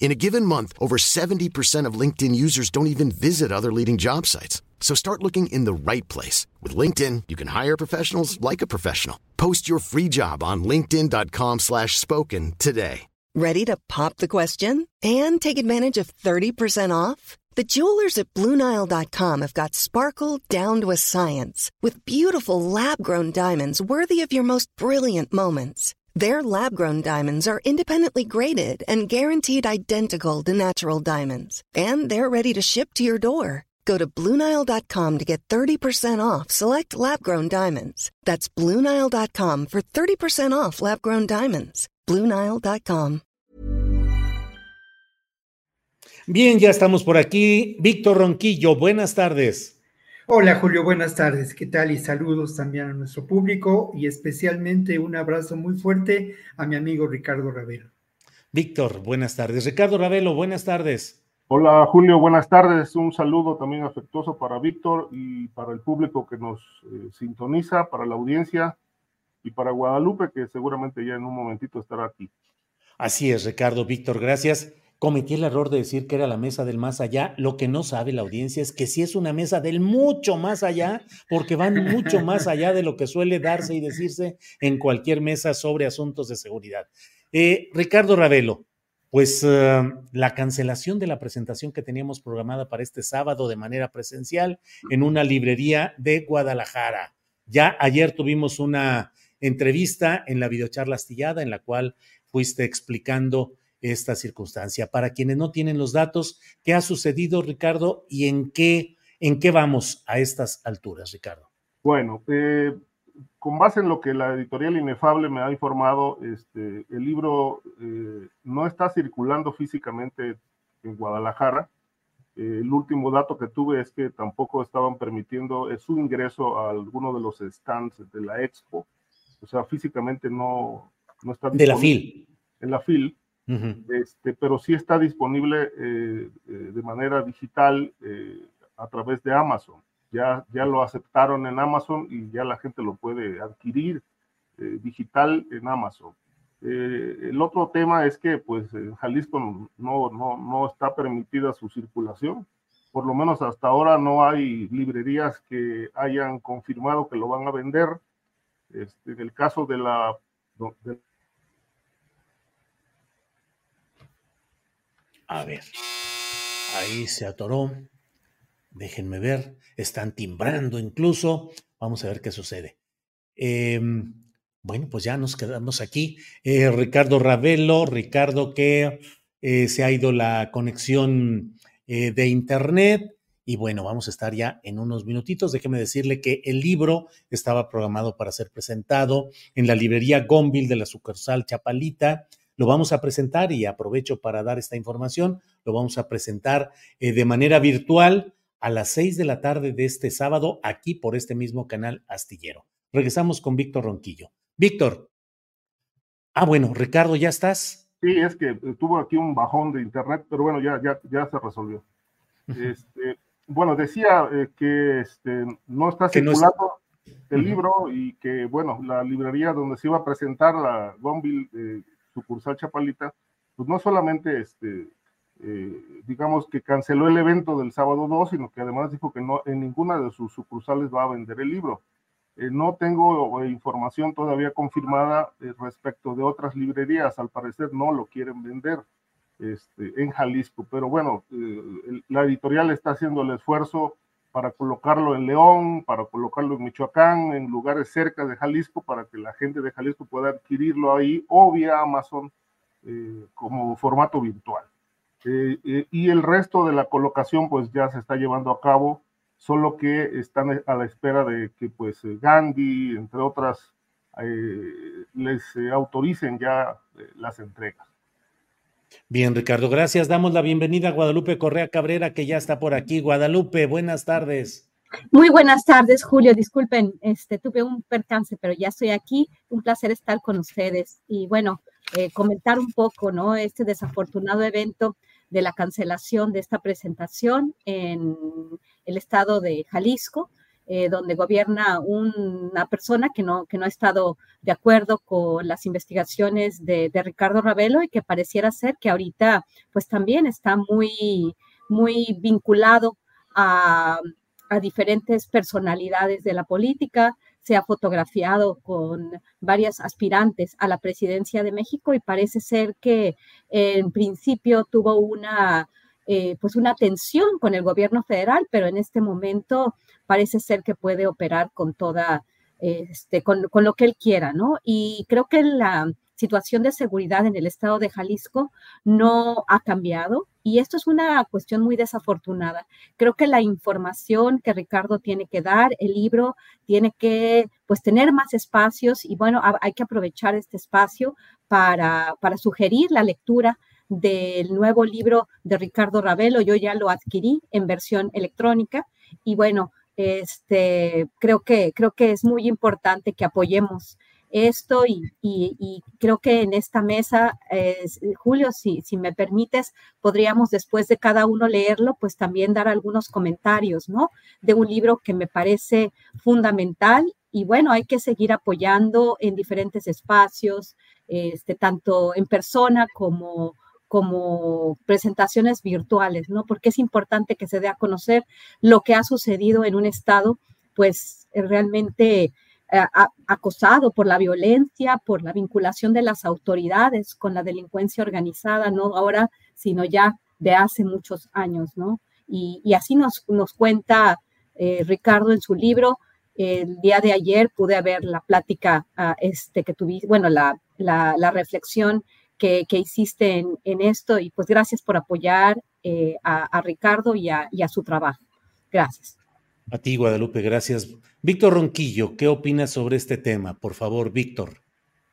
In a given month, over 70% of LinkedIn users don't even visit other leading job sites. So start looking in the right place. With LinkedIn, you can hire professionals like a professional. Post your free job on linkedin.com slash spoken today. Ready to pop the question and take advantage of 30% off? The jewelers at BlueNile.com have got sparkle down to a science with beautiful lab-grown diamonds worthy of your most brilliant moments. Their lab grown diamonds are independently graded and guaranteed identical to natural diamonds, and they're ready to ship to your door. Go to Bluenile.com to get 30% off select lab grown diamonds. That's Bluenile.com for 30% off lab grown diamonds. Bluenile.com. Bien, ya estamos por aquí. Víctor Ronquillo, buenas tardes. Hola Julio, buenas tardes. ¿Qué tal? Y saludos también a nuestro público y especialmente un abrazo muy fuerte a mi amigo Ricardo Ravelo. Víctor, buenas tardes. Ricardo Ravelo, buenas tardes. Hola Julio, buenas tardes. Un saludo también afectuoso para Víctor y para el público que nos eh, sintoniza, para la audiencia y para Guadalupe, que seguramente ya en un momentito estará aquí. Así es, Ricardo, Víctor, gracias cometí el error de decir que era la mesa del más allá. Lo que no sabe la audiencia es que sí es una mesa del mucho más allá, porque van mucho más allá de lo que suele darse y decirse en cualquier mesa sobre asuntos de seguridad. Eh, Ricardo Ravelo, pues eh, la cancelación de la presentación que teníamos programada para este sábado de manera presencial en una librería de Guadalajara. Ya ayer tuvimos una entrevista en la videocharla astillada en la cual fuiste explicando esta circunstancia. Para quienes no tienen los datos, ¿qué ha sucedido, Ricardo, y en qué, en qué vamos a estas alturas, Ricardo? Bueno, eh, con base en lo que la editorial Inefable me ha informado, este, el libro eh, no está circulando físicamente en Guadalajara. Eh, el último dato que tuve es que tampoco estaban permitiendo su ingreso a alguno de los stands de la expo. O sea, físicamente no, no está. De la FIL. En la FIL este, pero sí está disponible eh, eh, de manera digital eh, a través de Amazon. Ya, ya lo aceptaron en Amazon y ya la gente lo puede adquirir digital en Amazon. el otro tema es que pues en Jalisco no, no, no está permitida su circulación. Por lo menos hasta ahora no hay librerías que hayan confirmado que lo van a vender. Este, en el caso de la, de A ver, ahí se atoró. Déjenme ver, están timbrando incluso. Vamos a ver qué sucede. Em, bueno, pues ya nos quedamos aquí. Eh, Ricardo Ravelo, Ricardo, que eh, se ha ido la conexión eh, de Internet. Y bueno, vamos a estar ya en unos minutitos. Déjeme decirle que el libro estaba programado para ser presentado en la librería Gonville de la sucursal Chapalita lo vamos a presentar y aprovecho para dar esta información, lo vamos a presentar eh, de manera virtual a las seis de la tarde de este sábado aquí por este mismo canal astillero. Regresamos con Víctor Ronquillo. Víctor. Ah, bueno, Ricardo, ¿ya estás? Sí, es que tuvo aquí un bajón de internet, pero bueno, ya, ya, ya se resolvió. Este, bueno, decía eh, que este, no está circulando el libro y que, bueno, la librería donde se iba a presentar la Gonville eh, sucursal Chapalita, pues no solamente este, eh, digamos que canceló el evento del sábado 2, sino que además dijo que no en ninguna de sus sucursales va a vender el libro. Eh, no tengo eh, información todavía confirmada respecto de otras librerías, al parecer no lo quieren vender este, en Jalisco, pero bueno, la editorial está haciendo el esfuerzo para colocarlo en León, para colocarlo en Michoacán, en lugares cerca de Jalisco, para que la gente de Jalisco pueda adquirirlo ahí o vía Amazon eh, como formato virtual. Eh, eh, y el resto de la colocación pues ya se está llevando a cabo, solo que están a la espera de que pues Gandhi, entre otras, les autoricen ya las entregas. Bien, Ricardo, gracias. Damos la bienvenida a Guadalupe Correa Cabrera, que ya está por aquí. Guadalupe, buenas tardes. Muy buenas tardes, Julio. Disculpen, este, tuve un percance, pero ya estoy aquí. Un placer estar con ustedes. Y bueno, eh, comentar un poco, ¿no? Este desafortunado evento de la cancelación de esta presentación en el estado de Jalisco, eh, donde gobierna una persona que no, que no ha estado de acuerdo con las investigaciones de, Ricardo Ravelo y que pareciera ser que ahorita pues también está muy, muy vinculado a, a diferentes personalidades de la política, se ha fotografiado con varias aspirantes a la presidencia de México y parece ser que en principio tuvo una, eh, pues una tensión con el gobierno federal, pero en este momento parece ser que puede operar con toda, este, con, con lo que él quiera, ¿no? Y creo que la situación de seguridad en el estado de Jalisco no ha cambiado y esto es una cuestión muy desafortunada. Creo que la información que Ricardo tiene que dar, el libro tiene que pues tener más espacios y bueno, hay que aprovechar este espacio para, para sugerir la lectura del nuevo libro de Ricardo Ravelo. Yo ya lo adquirí en versión electrónica y bueno, este, creo, que, creo que es muy importante que apoyemos esto y, creo que en esta mesa, Julio, si, si me permites, podríamos después de cada uno leerlo, pues también dar algunos comentarios, ¿no? De un libro que me parece fundamental y bueno, hay que seguir apoyando en diferentes espacios, este, tanto en persona como como presentaciones virtuales, ¿no? Porque es importante que se dé a conocer lo que ha sucedido en un estado, pues realmente eh, acosado por la violencia, por la vinculación de las autoridades con la delincuencia organizada, no ahora, sino ya de hace muchos años, ¿no? Y, así nos, nos cuenta eh, Ricardo en su libro. El día de ayer pude ver la plática ah, este, que tuviste, bueno, la, la, reflexión que, que hiciste en, en, esto y pues gracias por apoyar eh, a, Ricardo y a, y a su trabajo. Gracias. A ti, Guadalupe, gracias. Víctor Ronquillo, ¿qué opinas sobre este tema? Por favor, Víctor.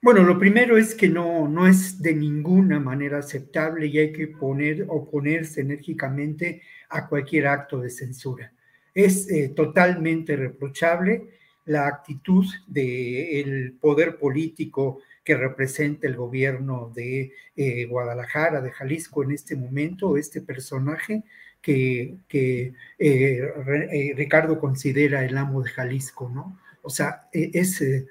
Bueno, lo primero es que no, no es de ninguna manera aceptable y hay que poner, oponerse enérgicamente a cualquier acto de censura. Es eh, totalmente reprochable la actitud del poder político que representa el gobierno de eh, Guadalajara, de Jalisco en este momento, este personaje que, eh, eh, Ricardo considera el amo de Jalisco, ¿no? O sea, e, es eh,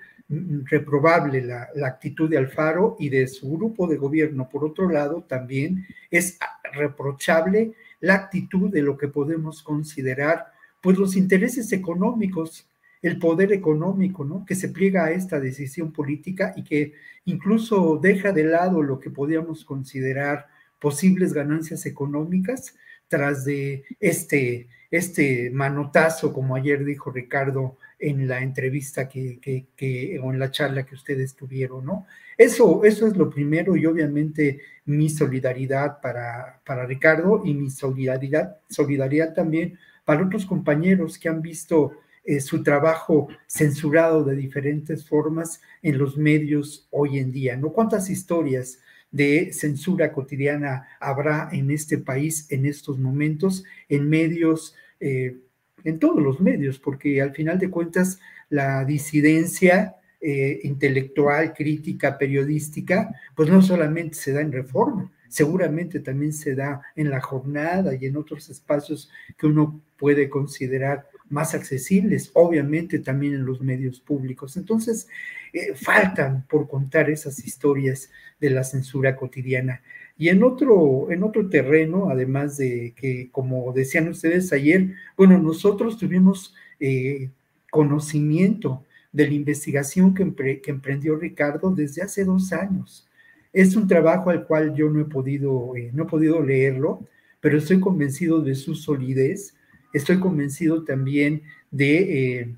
reprobable la, actitud de Alfaro y de su grupo de gobierno. Por otro lado, también es reprochable la actitud de lo que podemos considerar, pues, los intereses económicos, el poder económico, ¿no? Que se pliega a esta decisión política y que incluso deja de lado lo que podríamos considerar posibles ganancias económicas tras de este, este manotazo, como ayer dijo Ricardo en la entrevista que, que, o en la charla que ustedes tuvieron, ¿no? Eso, eso es lo primero y obviamente mi solidaridad para, para Ricardo y mi solidaridad, solidaridad también para otros compañeros que han visto eh, su trabajo censurado de diferentes formas en los medios hoy en día, ¿no? ¿Cuántas historias de censura cotidiana habrá en este país en estos momentos, en medios, eh, en todos los medios, porque al final de cuentas la disidencia eh, intelectual, crítica, periodística, pues no solamente se da en reforma, seguramente también se da en la jornada y en otros espacios que uno puede considerar más accesibles, obviamente también en los medios públicos. Entonces, eh, faltan por contar esas historias de la censura cotidiana. Y en otro, en otro terreno, además de que, como decían ustedes ayer, bueno, nosotros tuvimos eh, conocimiento de la investigación que, emprendió Ricardo desde hace dos años. Es un trabajo al cual yo no he podido, eh, no he podido leerlo, pero estoy convencido de su solidez, estoy convencido también de eh,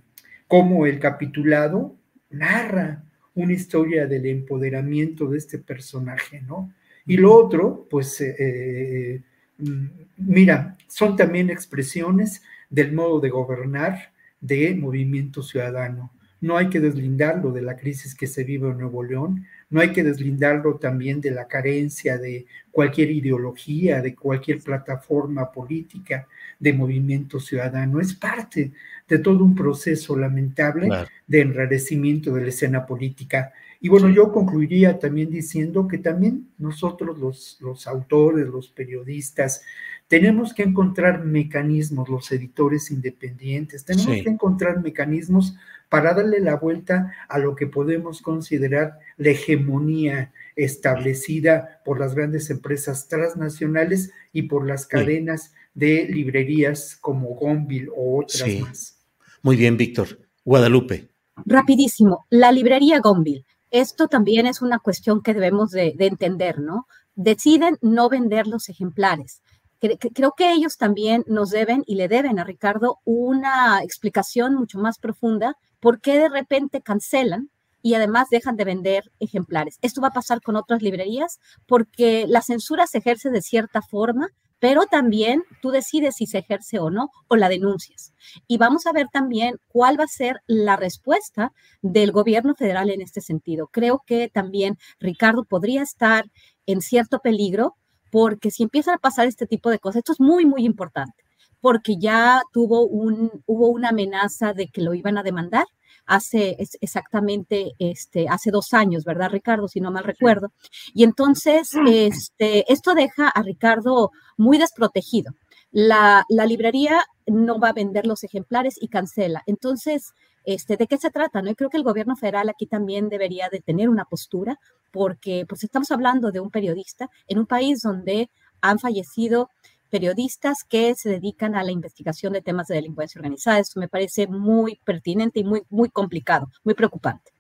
cómo el capitulado narra una historia del empoderamiento de este personaje, ¿no? Y lo otro, pues, eh, eh, mira, son también expresiones del modo de gobernar de movimiento ciudadano. No hay que deslindarlo de la crisis que se vive en Nuevo León, no hay que deslindarlo también de la carencia de cualquier ideología, de cualquier plataforma política, de movimiento ciudadano. Es parte de todo un proceso lamentable de enrarecimiento de la escena política. Y bueno, yo concluiría también diciendo que también nosotros los, los autores, los periodistas, tenemos que encontrar mecanismos, los editores independientes, tenemos que encontrar mecanismos para darle la vuelta a lo que podemos considerar la hegemonía establecida por las grandes empresas transnacionales y por las cadenas de librerías como Gonville o otras más. Muy bien, Víctor. Guadalupe. Rapidísimo, la librería Gonville. Esto también es una cuestión que debemos de entender, ¿no? Deciden no vender los ejemplares creo que ellos también nos deben y le deben a Ricardo una explicación mucho más profunda por qué de repente cancelan y además dejan de vender ejemplares. Esto va a pasar con otras librerías porque la censura se ejerce de cierta forma, pero también tú decides si se ejerce o no, o la denuncias. Y vamos a ver también cuál va a ser la respuesta del gobierno federal en este sentido. Creo que también Ricardo podría estar en cierto peligro porque si empiezan a pasar este tipo de cosas, esto es muy, muy importante, porque ya tuvo un, hubo una amenaza de que lo iban a demandar hace exactamente, este, hace dos años, ¿verdad, Ricardo? Si no mal recuerdo. Y entonces, este, esto deja a Ricardo muy desprotegido. La, la librería no va a vender los ejemplares y cancela. Entonces, este, ¿de qué se trata? ¿no? Y creo que el gobierno federal aquí también debería de tener una postura, porque pues estamos hablando de un periodista en un país donde han fallecido periodistas que se dedican a la investigación de temas de delincuencia organizada. Esto me parece muy pertinente y muy, muy complicado, muy preocupante.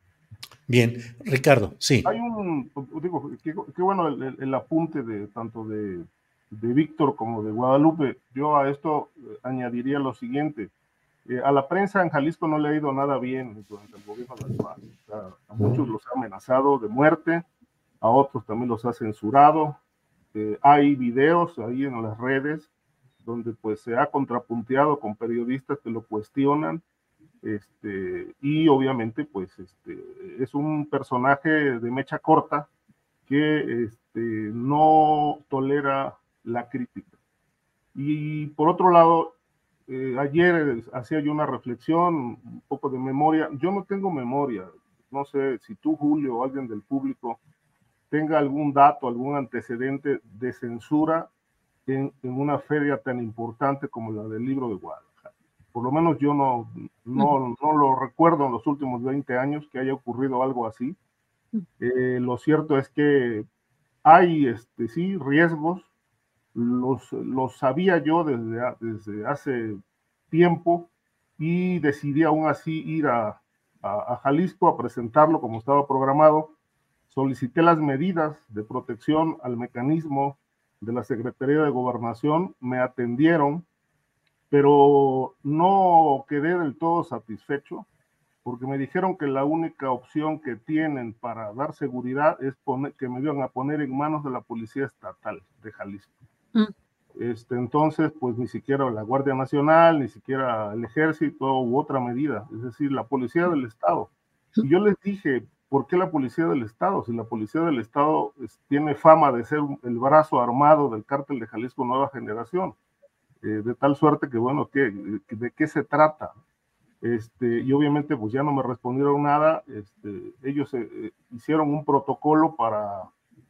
Bien, Ricardo, sí. Hay un, digo, qué, bueno el, apunte de tanto de, de Víctor como de Guadalupe. Yo a esto eh, añadiría lo siguiente. Eh, a la prensa en Jalisco no le ha ido nada bien durante el gobierno de a muchos los ha amenazado de muerte, a otros también los ha censurado. Eh, hay videos ahí en las redes donde pues se ha contrapunteado con periodistas que lo cuestionan. Este, y obviamente pues este, es un personaje de mecha corta que este, no tolera la crítica. Y por otro lado, eh, ayer hacía yo una reflexión, un poco de memoria. Yo no tengo memoria. No sé si tú, Julio, o alguien del público tenga algún dato, algún antecedente de censura en, una feria tan importante como la del libro de Guadalajara. Por lo menos yo no, no, no lo recuerdo en los últimos 20 años que haya ocurrido algo así. Eh, lo cierto es que hay, este, sí, riesgos, los, los sabía yo desde, desde hace tiempo y decidí aún así ir a, a, Jalisco a presentarlo como estaba programado. Solicité las medidas de protección al mecanismo de la Secretaría de Gobernación, me atendieron, pero no quedé del todo satisfecho porque me dijeron que la única opción que tienen para dar seguridad es poner, que me iban a poner en manos de la Policía Estatal de Jalisco. Mm. Este, entonces, pues ni siquiera la Guardia Nacional, ni siquiera el Ejército u otra medida, es decir, la Policía del Estado. Y yo les dije, ¿por qué la Policía del Estado? Si la Policía del Estado tiene fama de ser el brazo armado del cártel de Jalisco Nueva Generación, eh, de tal suerte que, bueno, ¿qué, ¿de qué se trata? Este, y obviamente, pues ya no me respondieron nada. Este, ellos eh, hicieron un protocolo para,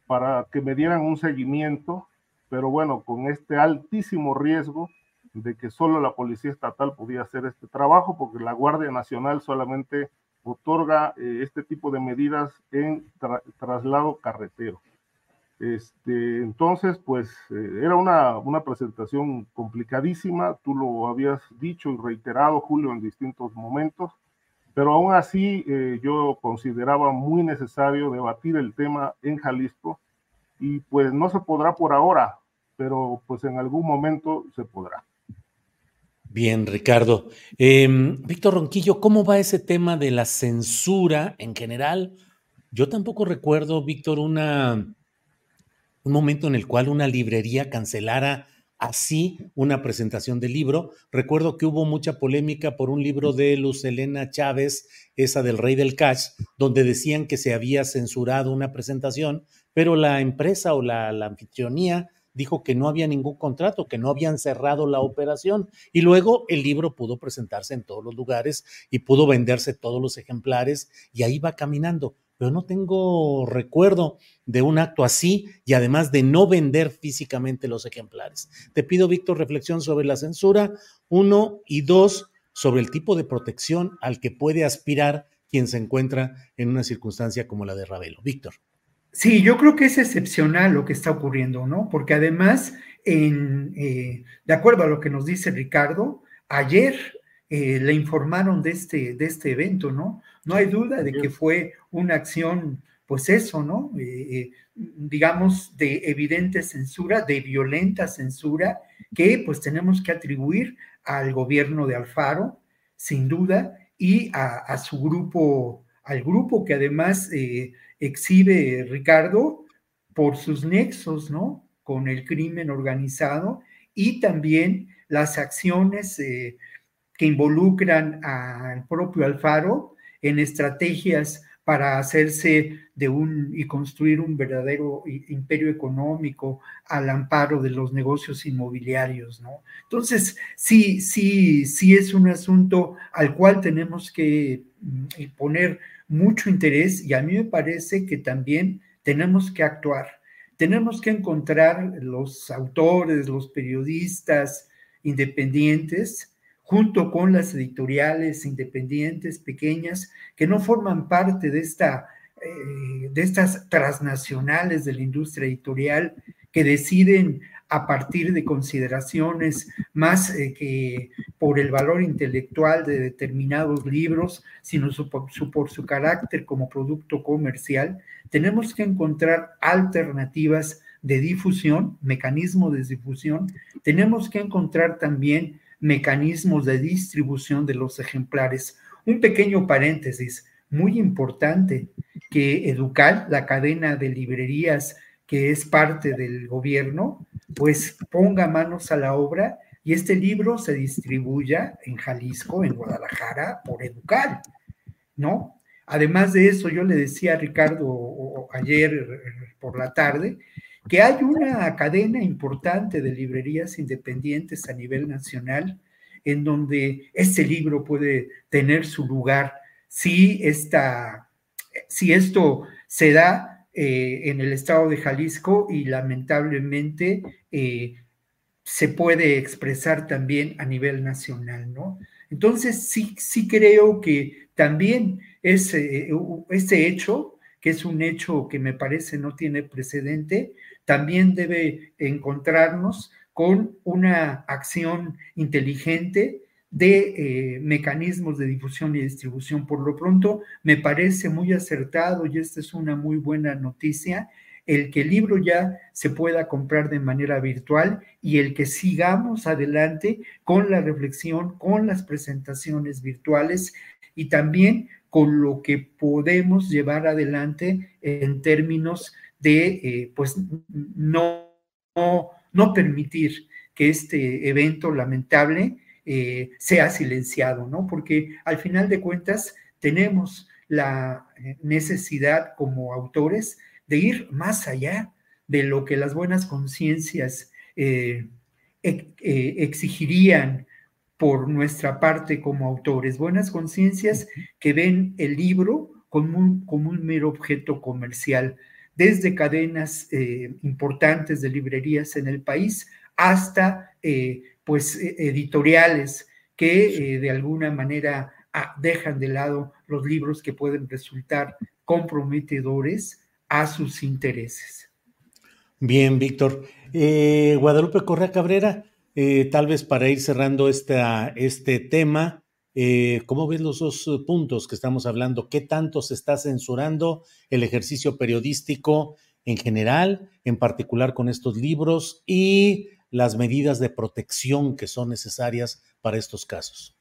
para que me dieran un seguimiento pero bueno, con este altísimo riesgo de que solo la Policía Estatal podía hacer este trabajo, porque la Guardia Nacional solamente otorga eh, este tipo de medidas en traslado carretero. Este, entonces, pues eh, era una, una, presentación complicadísima, tú lo habías dicho y reiterado, Julio, en distintos momentos, pero aún así eh, yo consideraba muy necesario debatir el tema en Jalisco y pues no se podrá por ahora, pero pues en algún momento se podrá. Bien, Ricardo. Em, Víctor Ronquillo, ¿cómo va ese tema de la censura en general? Yo tampoco recuerdo, Víctor, una, un momento en el cual una librería cancelara así una presentación del libro. Recuerdo que hubo mucha polémica por un libro de Luz Elena Chávez, esa del Rey del Cash, donde decían que se había censurado una presentación, pero la empresa o la, anfitrionía dijo que no había ningún contrato, que no habían cerrado la operación. Y luego el libro pudo presentarse en todos los lugares y pudo venderse todos los ejemplares y ahí va caminando pero no tengo recuerdo de un acto así y además de no vender físicamente los ejemplares. Te pido, Víctor, reflexión sobre la censura, uno, y dos, sobre el tipo de protección al que puede aspirar quien se encuentra en una circunstancia como la de Ravelo. Víctor. Sí, yo creo que es excepcional lo que está ocurriendo, ¿no? Porque además, en, eh, de acuerdo a lo que nos dice Ricardo, ayer eh, le informaron de este, de este evento, ¿no? No hay duda de que fue una acción, pues eso, ¿no? Eh, eh, digamos, de evidente censura, de violenta censura, que pues tenemos que atribuir al gobierno de Alfaro, sin duda, y a, su grupo, al grupo que además exhibe Ricardo por sus nexos, ¿no? Con el crimen organizado y también las acciones que involucran al propio Alfaro en estrategias para hacerse de un y construir un verdadero imperio económico al amparo de los negocios inmobiliarios, ¿no? Entonces, sí, sí, sí es un asunto al cual tenemos que mm, poner mucho interés y a mí me parece que también tenemos que actuar. Tenemos que encontrar los autores, los periodistas independientes, junto con las editoriales independientes pequeñas que no forman parte de, esta, eh, de estas transnacionales de la industria editorial que deciden a partir de consideraciones más eh, que por el valor intelectual de determinados libros, sino por su carácter como producto comercial, tenemos que encontrar alternativas de difusión, mecanismos de difusión, tenemos que encontrar también mecanismos de distribución de los ejemplares. Un pequeño paréntesis, muy importante, que Educar, la cadena de librerías que es parte del gobierno, pues ponga manos a la obra y este libro se distribuya en Jalisco, en Guadalajara, por Educar, ¿no? Además de eso, yo le decía a Ricardo ayer por la tarde que hay una cadena importante de librerías independientes a nivel nacional en donde este libro puede tener su lugar si, esta, si esto se da eh, en el estado de Jalisco y lamentablemente eh, se puede expresar también a nivel nacional, ¿no? Entonces sí, sí creo que también ese, este hecho, que es un hecho que me parece no tiene precedente, también debe encontrarnos con una acción inteligente de eh, mecanismos de difusión y distribución. Por lo pronto, me parece muy acertado y esta es una muy buena noticia, el que el libro ya se pueda comprar de manera virtual y el que sigamos adelante con la reflexión, con las presentaciones virtuales y también con lo que podemos llevar adelante en términos de eh, pues no, no, permitir que este evento lamentable eh, sea silenciado, ¿no? Porque al final de cuentas tenemos la eh, necesidad como autores de ir más allá de lo que las buenas conciencias exigirían por nuestra parte como autores, buenas conciencias que ven el libro como como un mero objeto comercial, desde cadenas eh, importantes de librerías en el país hasta eh, pues e, editoriales que eh, de alguna manera ah, dejan de lado los libros que pueden resultar comprometedores a sus intereses. Bien, Víctor. Guadalupe Correa Cabrera, tal vez para ir cerrando esta, este tema, eh, ¿Cómo ves los dos eh, puntos que estamos hablando? ¿Qué tanto se está censurando el ejercicio periodístico en general, en particular con estos libros y las medidas de protección que son necesarias para estos casos?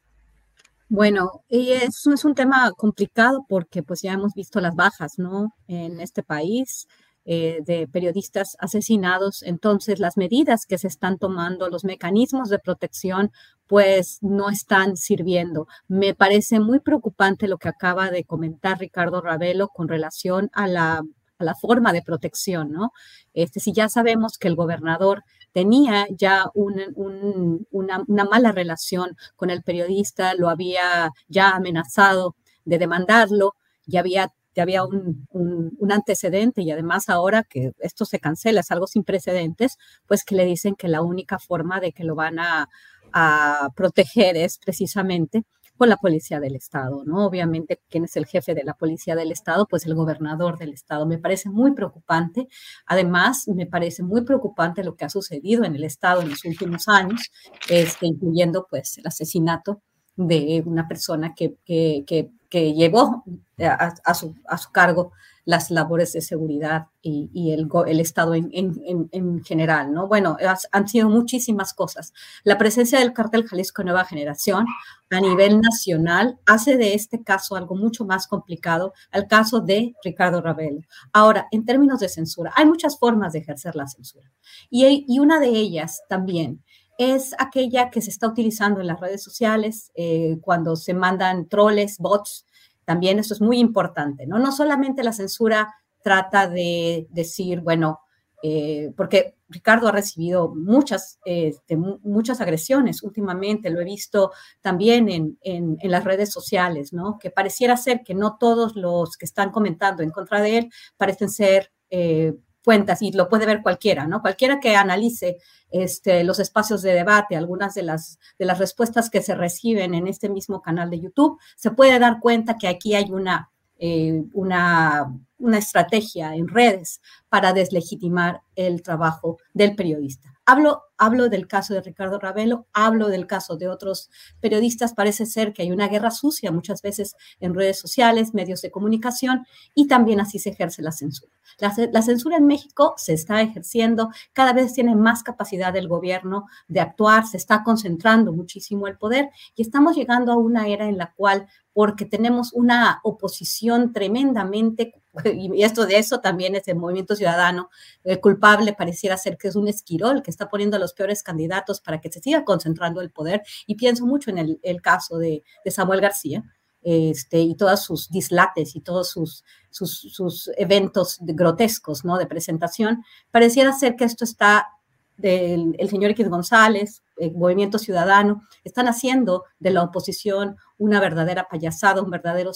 Bueno, y eso es un tema complicado porque pues ya hemos visto las bajas, ¿no? En este país, eh, de periodistas asesinados, entonces las medidas que se están tomando, los mecanismos de protección, pues no están sirviendo. Me parece muy preocupante lo que acaba de comentar Ricardo Ravelo con relación a la, a la forma de protección, ¿no? Este, si ya sabemos que el gobernador tenía ya una, mala relación con el periodista, lo había ya amenazado de demandarlo, ya había había un, un, antecedente y además ahora que esto se cancela, es algo sin precedentes, pues que le dicen que la única forma de que lo van a, a proteger es precisamente con la policía del Estado, ¿no? Obviamente, ¿quién es el jefe de la policía del Estado? Pues el gobernador del Estado. Me parece muy preocupante. Además, me parece muy preocupante lo que ha sucedido en el Estado en los últimos años, este, incluyendo pues el asesinato de una persona que, que, que, llevó a, su, a, su, cargo las labores de seguridad y, el, Estado en, en, en, general, ¿no? Bueno, han sido muchísimas cosas. La presencia del cartel Jalisco Nueva Generación a nivel nacional hace de este caso algo mucho más complicado al caso de Ricardo Ravelo. Ahora, en términos de censura, hay muchas formas de ejercer la censura y, y una de ellas también es aquella que se está utilizando en las redes sociales eh, cuando se mandan troles, bots. También eso es muy importante, ¿no? No solamente la censura trata de decir, bueno, eh, porque Ricardo ha recibido muchas, este, muchas agresiones últimamente, lo he visto también en, en, las redes sociales, ¿no? Que pareciera ser que no todos los que están comentando en contra de él parecen ser eh, cuentas y lo puede ver cualquiera, ¿no? Cualquiera que analice este, los espacios de debate, algunas de las, de las respuestas que se reciben en este mismo canal de YouTube, se puede dar cuenta que aquí hay una, eh, una, una estrategia en redes para deslegitimar el trabajo del periodista. Hablo, hablo del caso de Ricardo Ravelo, hablo del caso de otros periodistas. Parece ser que hay una guerra sucia muchas veces en redes sociales, medios de comunicación y también así se ejerce la censura. La, la censura en México se está ejerciendo, cada vez tiene más capacidad el gobierno de actuar, se está concentrando muchísimo el poder y estamos llegando a una era en la cual porque tenemos una oposición tremendamente, y esto de eso también es el movimiento ciudadano, el culpable pareciera ser que es un esquirol que está poniendo a los peores candidatos para que se siga concentrando el poder, y pienso mucho en el, caso de, Samuel García, este, y todos sus dislates y todos sus, sus, eventos grotescos ¿no? de presentación, pareciera ser que esto está del el señor X González, el Movimiento Ciudadano, están haciendo de la oposición una verdadera payasada, un verdadero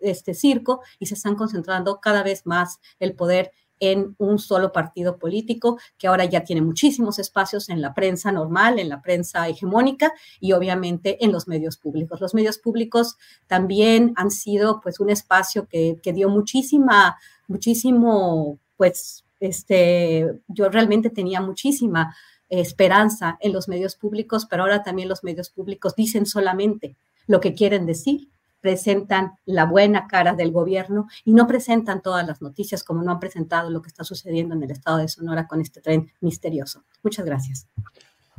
este circo, y se están concentrando cada vez más el poder en un solo partido político que ahora ya tiene muchísimos espacios en la prensa normal, en la prensa hegemónica y obviamente en los medios públicos. Los medios públicos también han sido pues un espacio que, que dio muchísima, muchísimo pues este, yo realmente tenía muchísima esperanza en los medios públicos, pero ahora también los medios públicos dicen solamente lo que quieren decir, presentan la buena cara del gobierno y no presentan todas las noticias como no han presentado lo que está sucediendo en el estado de Sonora con este tren misterioso. Muchas gracias.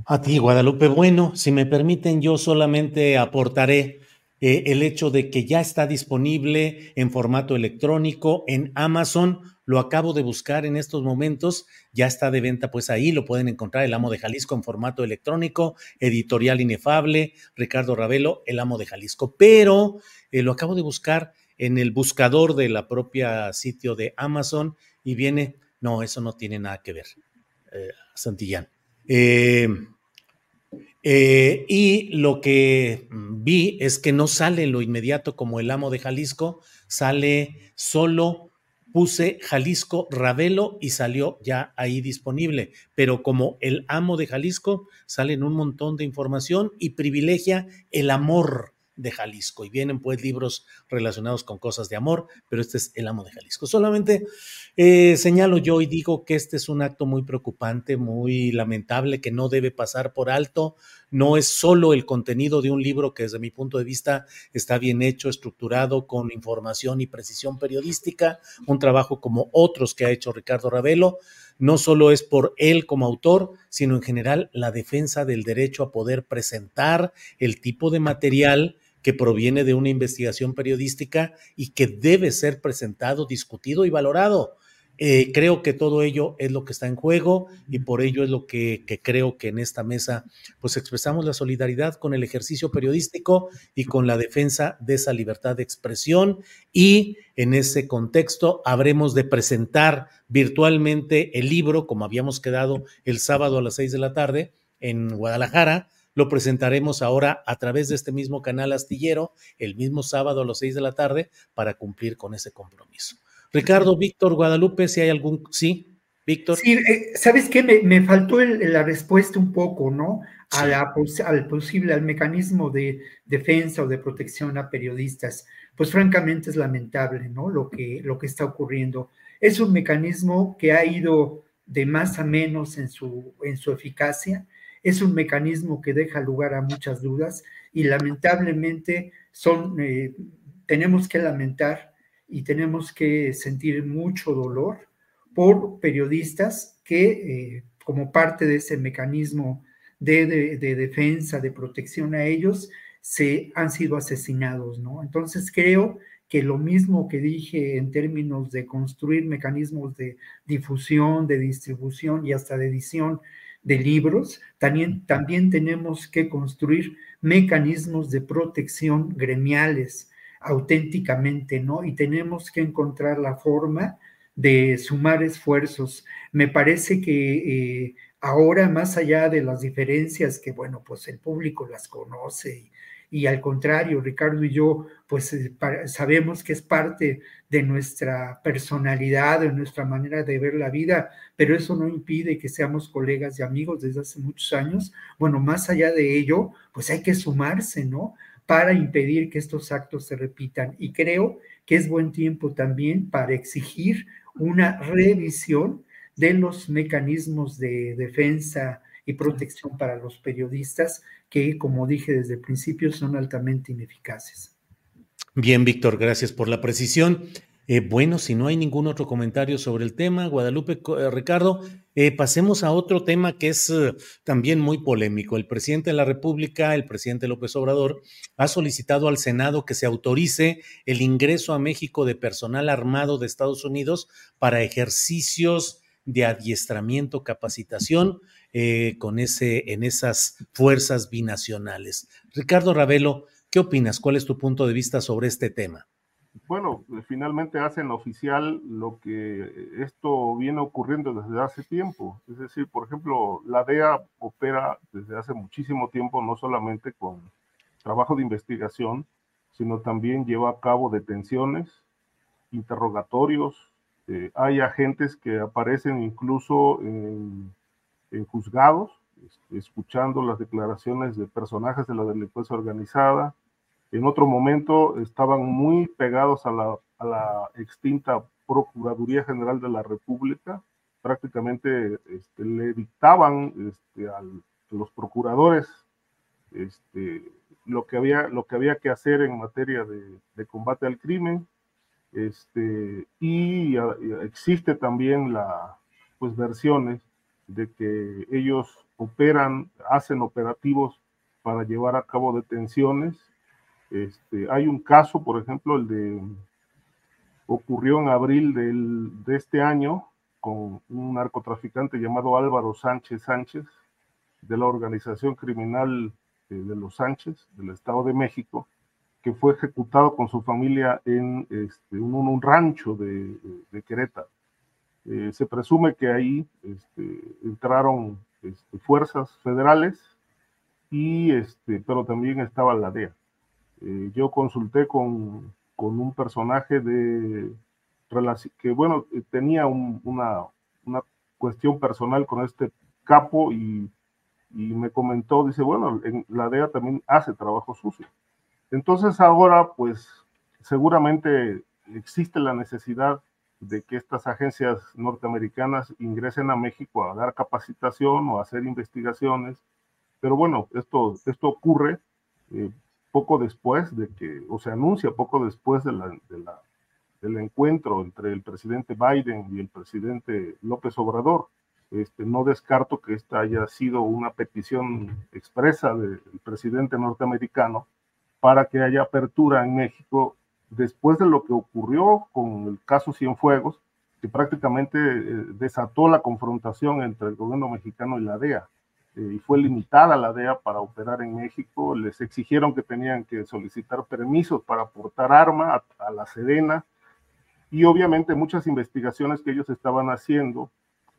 A ti, Guadalupe. Bueno, si me permiten, yo solamente aportaré eh, el hecho de que ya está disponible en formato electrónico en Amazon lo acabo de buscar en estos momentos, ya está de venta pues ahí, lo pueden encontrar El Amo de Jalisco en formato electrónico, editorial inefable, Ricardo Ravelo, El Amo de Jalisco, pero eh, lo acabo de buscar en el buscador de la propia sitio de Amazon y viene, no, eso no tiene nada que ver, eh, Santillán. Eh, y lo que vi es que no sale lo inmediato como el amo de Jalisco, sale solo puse Jalisco Ravelo y salió ya ahí disponible. Pero como el amo de Jalisco, salen un montón de información y privilegia el amor de Jalisco. Y vienen pues libros relacionados con cosas de amor, pero este es el amo de Jalisco. Solamente eh, señalo yo y digo que este es un acto muy preocupante, muy lamentable, que no debe pasar por alto. No es solo el contenido de un libro que desde mi punto de vista está bien hecho, estructurado, con información y precisión periodística, un trabajo como otros que ha hecho Ricardo Ravelo, no solo es por él como autor, sino en general la defensa del derecho a poder presentar el tipo de material que proviene de una investigación periodística y que debe ser presentado, discutido y valorado. Eh, creo que todo ello es lo que está en juego y por ello es lo que, creo que en esta mesa pues expresamos la solidaridad con el ejercicio periodístico y con la defensa de esa libertad de expresión y en ese contexto habremos de presentar virtualmente el libro como habíamos quedado el sábado a las seis de la tarde en Guadalajara. Lo presentaremos ahora a través de este mismo canal astillero el mismo sábado a las seis de la tarde para cumplir con ese compromiso. Ricardo, Víctor, Guadalupe, si hay algún... Sí, Víctor. Sí, eh, ¿sabes qué? Me, faltó la respuesta un poco, ¿no? A la, al posible, al mecanismo de defensa o de protección a periodistas. Pues francamente es lamentable, ¿no? Lo que, lo que está ocurriendo. Es un mecanismo que ha ido de más a menos en su, en su eficacia. Es un mecanismo que deja lugar a muchas dudas y lamentablemente son, eh, tenemos que lamentar y tenemos que sentir mucho dolor por periodistas que, eh, como parte de ese mecanismo de, defensa, de protección a ellos, se han sido asesinados, ¿no? Entonces creo que lo mismo que dije en términos de construir mecanismos de difusión, de distribución y hasta de edición de libros, también, también tenemos que construir mecanismos de protección gremiales, auténticamente, ¿no? Y tenemos que encontrar la forma de sumar esfuerzos. Me parece que eh, ahora, más allá de las diferencias que, bueno, pues el público las conoce y, al contrario, Ricardo y yo, pues eh, sabemos que es parte de nuestra personalidad, de nuestra manera de ver la vida, pero eso no impide que seamos colegas y amigos desde hace muchos años. Bueno, más allá de ello, pues hay que sumarse, ¿no? para impedir que estos actos se repitan. Y creo que es buen tiempo también para exigir una revisión de los mecanismos de defensa y protección para los periodistas que, como dije desde el principio, son altamente ineficaces. Bien, Víctor, gracias por la precisión. Eh, bueno, si no hay ningún otro comentario sobre el tema, Guadalupe, eh, Ricardo, eh, pasemos a otro tema que es también muy polémico. El presidente de la República, el presidente López Obrador, ha solicitado al Senado que se autorice el ingreso a México de personal armado de Estados Unidos para ejercicios de adiestramiento, capacitación con ese, en esas fuerzas binacionales. Ricardo Ravelo, ¿qué opinas? ¿Cuál es tu punto de vista sobre este tema? bueno, finalmente hacen oficial lo que esto viene ocurriendo desde hace tiempo. Es decir, por ejemplo, la DEA opera desde hace muchísimo tiempo no solamente con trabajo de investigación, sino también lleva a cabo detenciones, interrogatorios. Eh, hay agentes que aparecen incluso en, juzgados, escuchando las declaraciones de personajes de la delincuencia organizada en otro momento estaban muy pegados a la, extinta Procuraduría General de la República, prácticamente este, le dictaban este, a los procuradores este, lo, que había, lo que había que hacer en materia de, combate al crimen. Este, y, existe también la, pues, versiones de que ellos operan, hacen operativos para llevar a cabo detenciones. Este, hay un caso, por ejemplo, el de ocurrió en abril de este año con un narcotraficante llamado Álvaro Sánchez Sánchez de la organización criminal eh, de los Sánchez del Estado de México, que fue ejecutado con su familia en este, un, rancho de, Querétaro. Eh, se presume que ahí este, entraron este, fuerzas federales, y, pero también estaba la DEA. Eh, yo consulté con, con, un personaje de que, bueno, tenía una, una, cuestión personal con este capo y, y, me comentó, dice, bueno, en la DEA también hace trabajo sucio. Entonces ahora, pues, seguramente existe la necesidad de que estas agencias norteamericanas ingresen a México a dar capacitación o a hacer investigaciones, pero bueno, esto, esto ocurre eh, poco después de que, o se anuncia poco después del encuentro entre el presidente Biden y el presidente López Obrador. Este, no descarto que esta haya sido una petición expresa del presidente norteamericano para que haya apertura en México después de lo que ocurrió con el caso Cienfuegos, que prácticamente eh, desató la confrontación entre el gobierno mexicano y la DEA. y fue limitada la DEA para operar en México. Les exigieron que tenían que solicitar permisos para portar arma a, a la Sedena. Y obviamente muchas investigaciones que ellos estaban haciendo,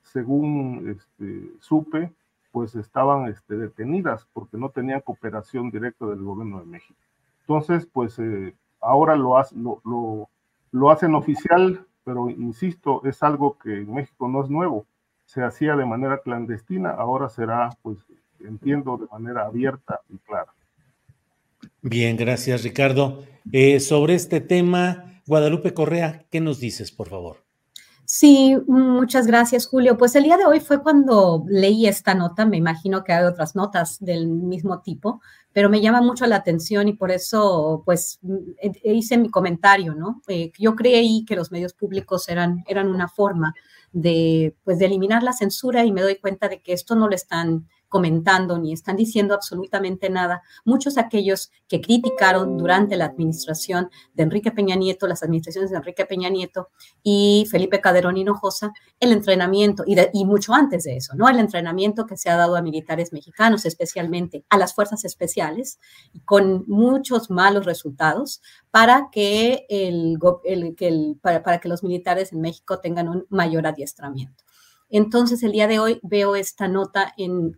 según este, supe, pues estaban este, detenidas porque no tenían cooperación directa del gobierno de México. Entonces, pues eh, ahora lo, lo, hacen oficial, pero insisto, es algo que en México no es nuevo. Se hacía de manera clandestina, ahora será, pues entiendo, de manera abierta y clara. Bien, gracias Ricardo. Eh, sobre este tema, Guadalupe Correa, ¿qué nos dices, por favor? Sí, muchas gracias, Julio. Pues el día de hoy fue cuando leí esta nota, me imagino que hay otras notas del mismo tipo, pero me llama mucho la atención y por eso, pues, hice mi comentario, ¿no? Eh, yo creí que los medios públicos eran, eran una forma de, pues, de eliminar la censura y me doy cuenta de que esto no lo están comentando ni están diciendo absolutamente nada. Muchos aquellos que criticaron durante la administración de Enrique Peña Nieto, las administraciones de Enrique Peña Nieto y Felipe Calderón Hinojosa, el entrenamiento, y, mucho antes de eso, ¿no? El entrenamiento que se ha dado a militares mexicanos, especialmente a las fuerzas especiales, con muchos malos resultados para que, el, para, para que los militares en México tengan un mayor adiestramiento. Entonces, el día de hoy veo esta nota en,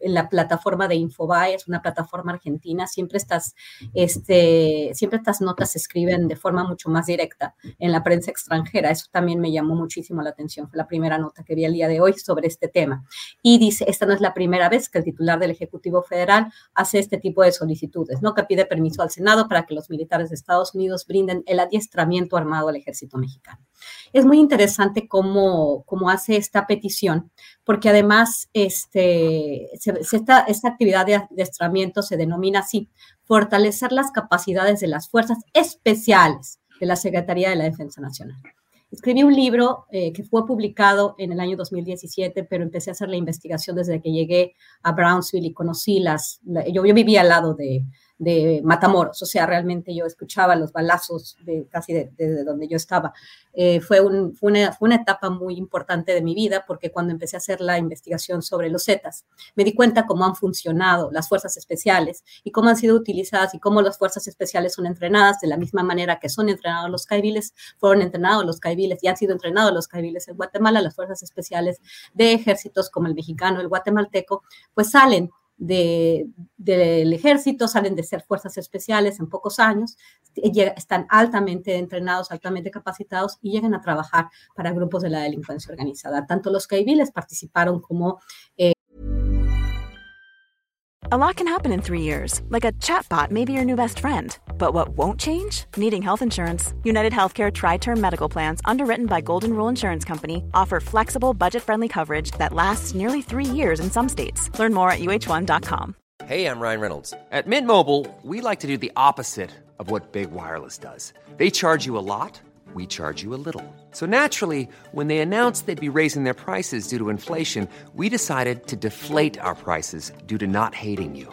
la plataforma de Infobae, es una plataforma argentina. Siempre estas, este, siempre estas notas se escriben de forma mucho más directa en la prensa extranjera. Eso también me llamó muchísimo la atención. Fue la primera nota que vi el día de hoy sobre este tema. Y dice, esta no es la primera vez que el titular del Ejecutivo Federal hace este tipo de solicitudes, ¿no? Que pide permiso al Senado para que los militares de Estados Unidos brinden el adiestramiento armado al ejército mexicano. Es muy interesante cómo, cómo hace esta petición, porque además este, esta, actividad de adiestramiento se denomina así, fortalecer las capacidades de las fuerzas especiales de la Secretaría de la Defensa Nacional. Escribí un libro eh, que fue publicado en el año 2017, pero empecé a hacer la investigación desde que llegué a Brownsville y conocí las, yo, yo vivía al lado de, de Matamoros, o sea, realmente yo escuchaba los balazos de casi desde donde yo estaba. Eh, fue, una, fue, una, etapa muy importante de mi vida porque cuando empecé a hacer la investigación sobre los Zetas, me di cuenta cómo han funcionado las fuerzas especiales y cómo han sido utilizadas y cómo las fuerzas especiales son entrenadas de la misma manera que son entrenados los caibiles, fueron entrenados los caibiles y han sido entrenados los caibiles en Guatemala, las fuerzas especiales de ejércitos como el mexicano, el guatemalteco, pues salen del ejército, salen de ser fuerzas especiales en pocos años, están altamente entrenados, altamente capacitados y llegan a trabajar para grupos de la delincuencia organizada. Tanto los caibiles participaron como... Eh, a lot can happen in three years, like a chatbot may be your new best friend. But what won't change? Needing health insurance. United Healthcare Tri Term Medical Plans, underwritten by Golden Rule Insurance Company, offer flexible, budget friendly coverage that lasts nearly three years in some states. Learn more at uh1.com. Hey, I'm Ryan Reynolds. At Mint Mobile, we like to do the opposite of what Big Wireless does. They charge you a lot, we charge you a little. So naturally, when they announced they'd be raising their prices due to inflation, we decided to deflate our prices due to not hating you.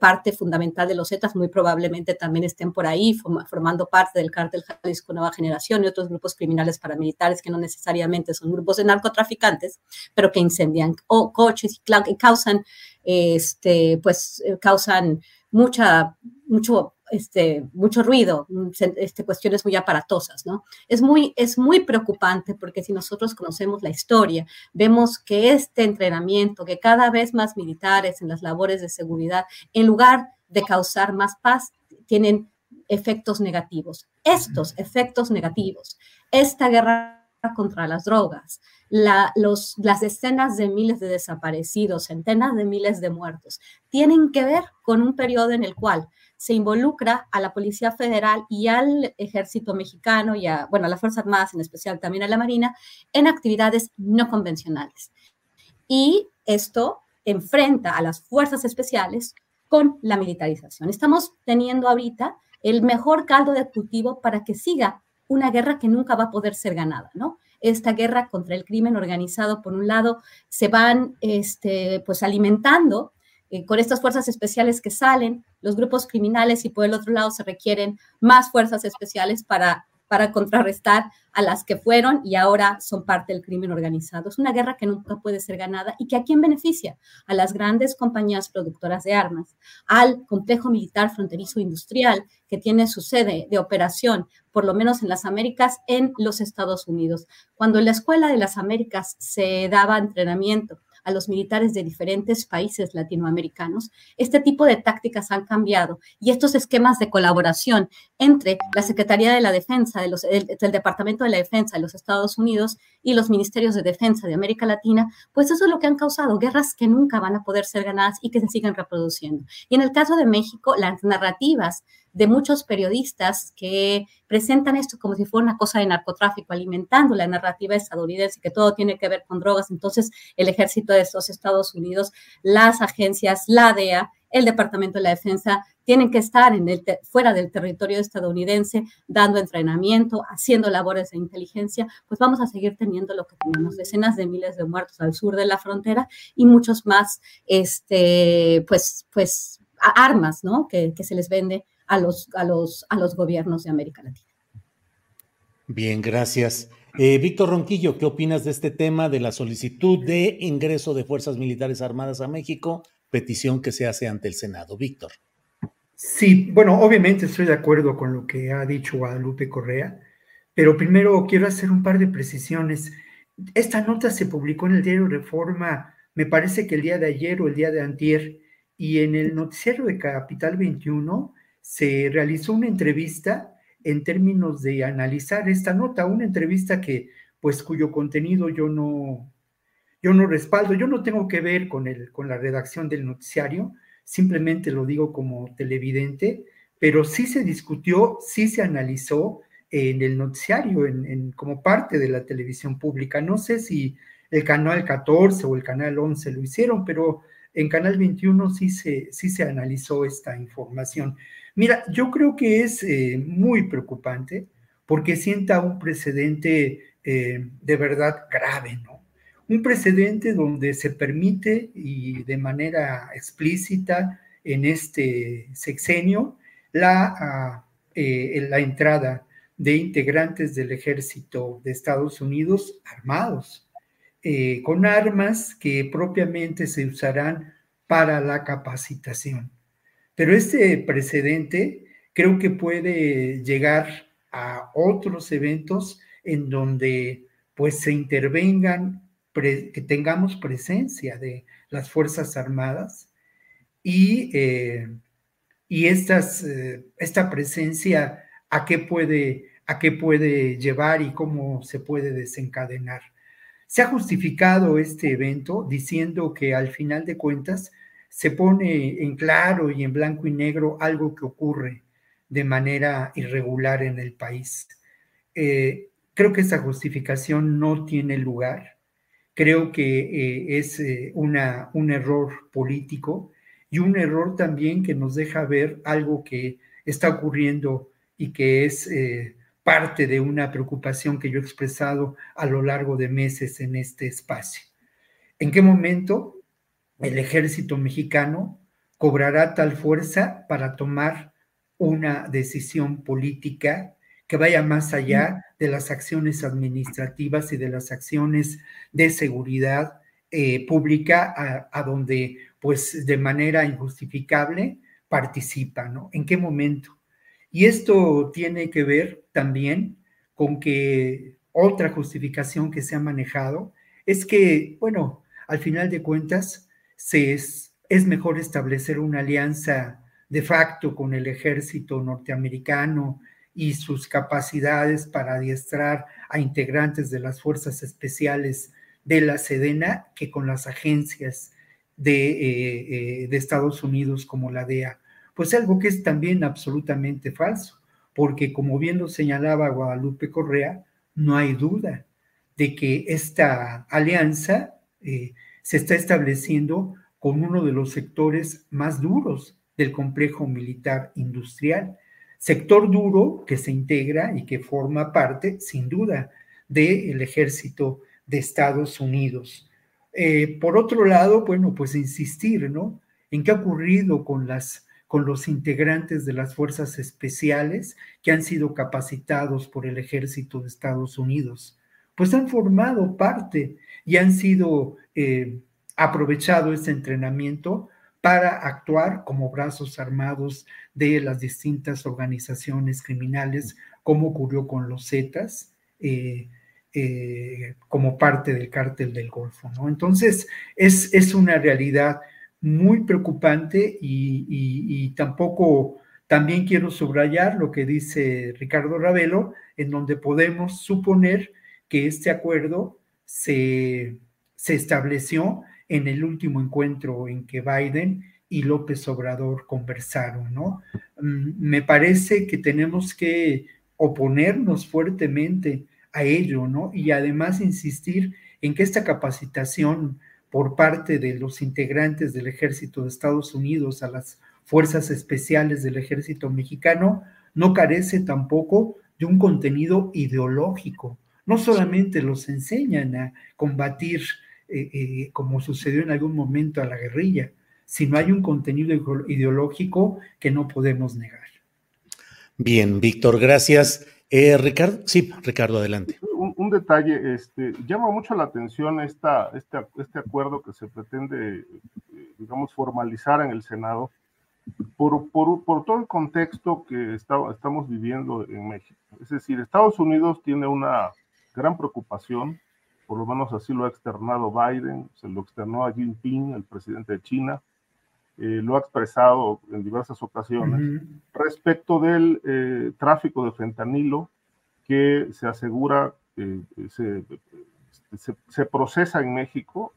Parte fundamental de los Zetas muy probablemente también estén por ahí formando parte del cártel Jalisco Nueva Generación y otros grupos criminales paramilitares que no necesariamente son grupos de narcotraficantes, pero que incendian o coches y causan este, pues, eh, causan mucha, mucho, este, mucho ruido, mm, este, cuestiones muy aparatosas, ¿no? Es muy, es muy preocupante porque si nosotros conocemos la historia, vemos que este entrenamiento, que cada vez más militares en las labores de seguridad, en lugar de causar más paz, tienen efectos negativos. Estos efectos negativos, esta guerra contra las drogas, los, las decenas de miles de desaparecidos, centenas de miles de muertos, tienen que ver con un periodo en el cual se involucra a la Policía Federal y al Ejército Mexicano y a, bueno, las Fuerzas Armadas, en especial también a la Marina, en actividades no convencionales. Y esto enfrenta a las fuerzas especiales con la militarización. Estamos teniendo ahorita el mejor caldo de cultivo para que siga una guerra que nunca va a poder ser ganada, ¿no? Esta guerra contra el crimen organizado, por un lado, se van este, pues alimentando eh, con estas fuerzas especiales que salen, los grupos criminales, y por el otro lado se requieren más fuerzas especiales para para contrarrestar a las que fueron y ahora son parte del crimen organizado. Es una guerra que nunca puede ser ganada y que a quién beneficia? A las grandes compañías productoras de armas, al complejo militar fronterizo industrial que tiene su sede de operación, por lo menos en las Américas, en los Estados Unidos. Cuando en la Escuela de las Américas se daba entrenamiento a los militares de diferentes países latinoamericanos, este tipo de tácticas han cambiado y estos esquemas de colaboración entre la Secretaría de la Defensa, del Departamento de la Defensa de los Estados Unidos y los ministerios de defensa de América Latina, pues eso es lo que han causado guerras que nunca van a poder ser ganadas y que se siguen reproduciendo. Y en el caso de México, las narrativas de muchos periodistas que presentan esto como si fuera una cosa de narcotráfico, alimentando la narrativa estadounidense, que todo tiene que ver con drogas. Entonces, el ejército de estos Estados Unidos, las agencias, la DEA, el Departamento de la Defensa, tienen que estar en el fuera del territorio estadounidense dando entrenamiento, haciendo labores de inteligencia, pues vamos a seguir teniendo lo que tenemos, decenas de miles de muertos al sur de la frontera y muchos más, este, pues, pues, armas, ¿no? Que, que se les vende a los, a los, a los gobiernos de América Latina. Bien, gracias. Eh, Víctor Ronquillo, ¿qué opinas de este tema de la solicitud de ingreso de Fuerzas Militares Armadas a México, petición que se hace ante el Senado? Víctor. Sí, bueno, obviamente estoy de acuerdo con lo que ha dicho Guadalupe Correa, pero primero quiero hacer un par de precisiones. Esta nota se publicó en el diario Reforma, me parece que el día de ayer o el día de antier, y en el noticiero de Capital 21 se realizó una entrevista en términos de analizar esta nota, una entrevista que, pues, cuyo contenido yo no, yo no respaldo, yo no tengo que ver con, el, con la redacción del noticiario, simplemente lo digo como televidente, pero sí se discutió, sí se analizó en el noticiario, en, como parte de la televisión pública. No sé si el canal 14 o el canal 11 lo hicieron, pero en canal 21 sí se, sí se analizó esta información. Mira, yo creo que es eh, muy preocupante porque sienta un precedente eh, de verdad grave, ¿no? Un precedente donde se permite y de manera explícita en este sexenio la, ah, eh, la entrada de integrantes del ejército de Estados Unidos armados, con armas que propiamente se usarán para la capacitación. Pero este precedente creo que puede llegar a otros eventos en donde pues se intervengan, que tengamos presencia de las Fuerzas Armadas y, eh, y estas, eh, esta presencia a qué, puede, a qué puede llevar y cómo se puede desencadenar. Se ha justificado este evento diciendo que al final de cuentas se pone en claro y en blanco y negro algo que ocurre de manera irregular en el país. Eh, creo que esa justificación no tiene lugar. Creo que eh, es eh, una, un error político y un error también que nos deja ver algo que está ocurriendo y que es parte de una preocupación que yo he expresado a lo largo de meses en este espacio. ¿En qué momento el ejército mexicano cobrará tal fuerza para tomar una decisión política que vaya más allá de las acciones administrativas y de las acciones de seguridad eh, pública a, donde pues de manera injustificable participa, ¿no? ¿En qué momento? Y esto tiene que ver también con que otra justificación que se ha manejado es que, bueno, al final de cuentas, es, es mejor establecer una alianza de facto con el ejército norteamericano y sus capacidades para adiestrar a integrantes de las fuerzas especiales de la Sedena que con las agencias de, eh, eh, de, Estados Unidos como la DEA. Pues algo que es también absolutamente falso, porque como bien lo señalaba Guadalupe Correa, no hay duda de que esta alianza eh, se está estableciendo con uno de los sectores más duros del complejo militar industrial. sector duro que se integra y que forma parte, sin duda, del ejército de Estados Unidos. Eh, por otro lado, bueno, pues insistir, ¿no? En qué ha ocurrido con las con los integrantes de las fuerzas especiales que han sido capacitados por el ejército de Estados Unidos. Pues han formado parte y han sido eh, aprovechado este entrenamiento para actuar como brazos armados de las distintas organizaciones criminales, como ocurrió con los Zetas, eh, eh, como parte del cártel del Golfo. ¿no? Entonces, es, es una realidad muy preocupante y, tampoco, también quiero subrayar lo que dice Ricardo Ravelo, en donde podemos suponer que este acuerdo se, se estableció en el último encuentro en que Biden y López Obrador conversaron, ¿no? Mm, me parece que tenemos que oponernos fuertemente a ello, ¿no? Y además insistir en que esta capacitación por parte de los integrantes del ejército de Estados Unidos a las fuerzas especiales del ejército mexicano no carece tampoco de un contenido ideológico. No solamente los enseñan a combatir, eh, eh, como sucedió en algún momento, a la guerrilla, sino hay un contenido ideológico que no podemos negar. Bien, Víctor, gracias. Eh, Ricardo, sí, Ricardo, adelante. Un, detalle, este, llama mucho la atención esta, este, este acuerdo que se pretende, digamos, formalizar en el Senado por, por, por todo el contexto que estamos viviendo en México. Es decir, Estados Unidos tiene una gran preocupación, por lo menos así lo ha externado Biden, se lo externó a Jinping, el presidente de China, eh, lo ha expresado en diversas ocasiones, respecto del eh, tráfico de fentanilo que se asegura que se, se, procesa en México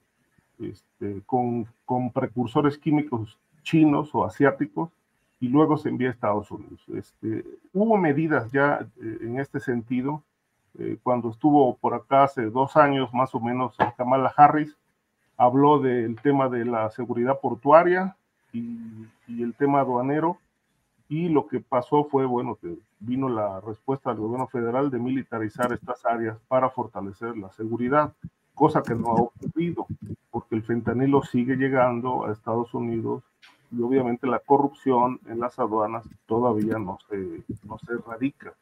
este, con, con, precursores químicos chinos o asiáticos y luego se envía a Estados Unidos. Este, hubo medidas ya eh, en este sentido. cuando estuvo por acá hace dos años más o menos Kamala Harris, habló del tema de la seguridad portuaria, y, el tema aduanero. Y lo que pasó fue, bueno, que vino la respuesta del gobierno federal de militarizar estas áreas para fortalecer la seguridad, cosa que no ha ocurrido, porque el fentanilo sigue llegando a Estados Unidos y obviamente la corrupción en las aduanas todavía no se, no se erradica.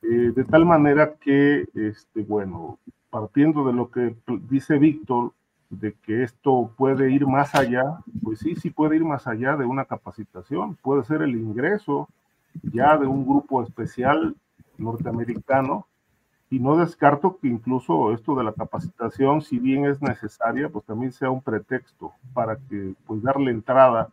Eh, de tal manera que, este, bueno, partiendo de lo que dice Víctor, de que esto puede ir más allá, pues sí, sí puede ir más allá de una capacitación, puede ser el ingreso ya de un grupo especial norteamericano. Y no descarto que incluso esto de la capacitación, si bien es necesaria, pues también sea un pretexto para que pues darle entrada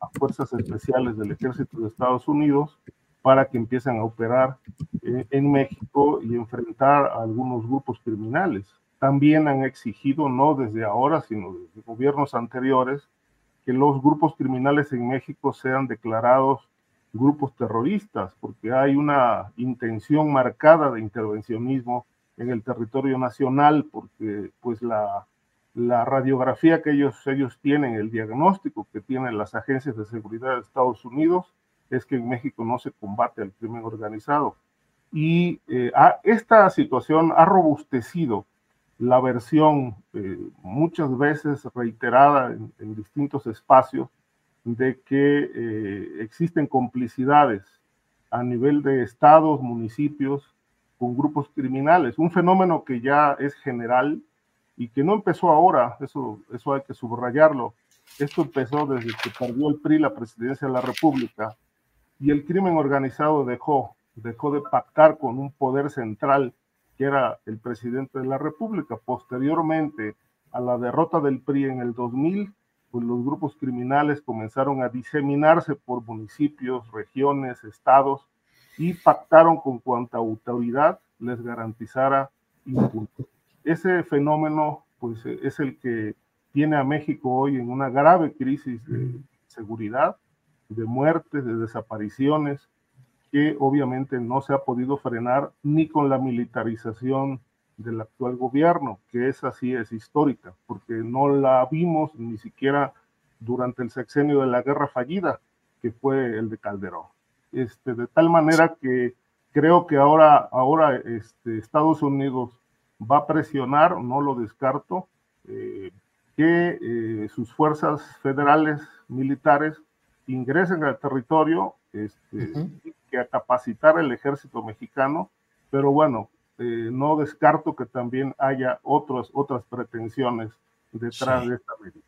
a fuerzas especiales del ejército de Estados Unidos para que empiecen a operar eh, en México y enfrentar a algunos grupos criminales también han exigido, no desde ahora, sino desde gobiernos anteriores, que los grupos criminales en México sean declarados grupos terroristas, porque hay una intención marcada de intervencionismo en el territorio nacional, porque pues la, la radiografía que ellos, ellos tienen, el diagnóstico que tienen las agencias de seguridad de Estados Unidos, es que en México no se combate al crimen organizado. Y eh, esta situación ha robustecido la versión eh, muchas veces reiterada en, distintos espacios de que eh, existen complicidades a nivel de estados, municipios, con grupos criminales, un fenómeno que ya es general y que no empezó ahora, eso, eso hay que subrayarlo. Esto empezó desde que perdió el PRI la presidencia de la República y el crimen organizado dejó, dejó de pactar con un poder central que era el presidente de la República. Posteriormente a la derrota del PRI en el 2000, pues los grupos criminales comenzaron a diseminarse por municipios, regiones, estados y pactaron con cuanta autoridad les garantizara impunidad. Ese fenómeno pues es el que tiene a México hoy en una grave crisis de seguridad, de muertes, de desapariciones, que obviamente no se ha podido frenar ni con la militarización del actual gobierno, que esa sí es histórica, porque no la vimos ni siquiera durante el sexenio de la guerra fallida, que fue el de Calderón. este, de tal manera que creo que ahora, ahora este, Estados Unidos va a presionar, no lo descarto, eh, que eh, sus fuerzas federales militares ingresen al territorio, este, que a capacitar el ejército mexicano, pero bueno, eh, no descarto que también haya otras otras pretensiones detrás de esta medida.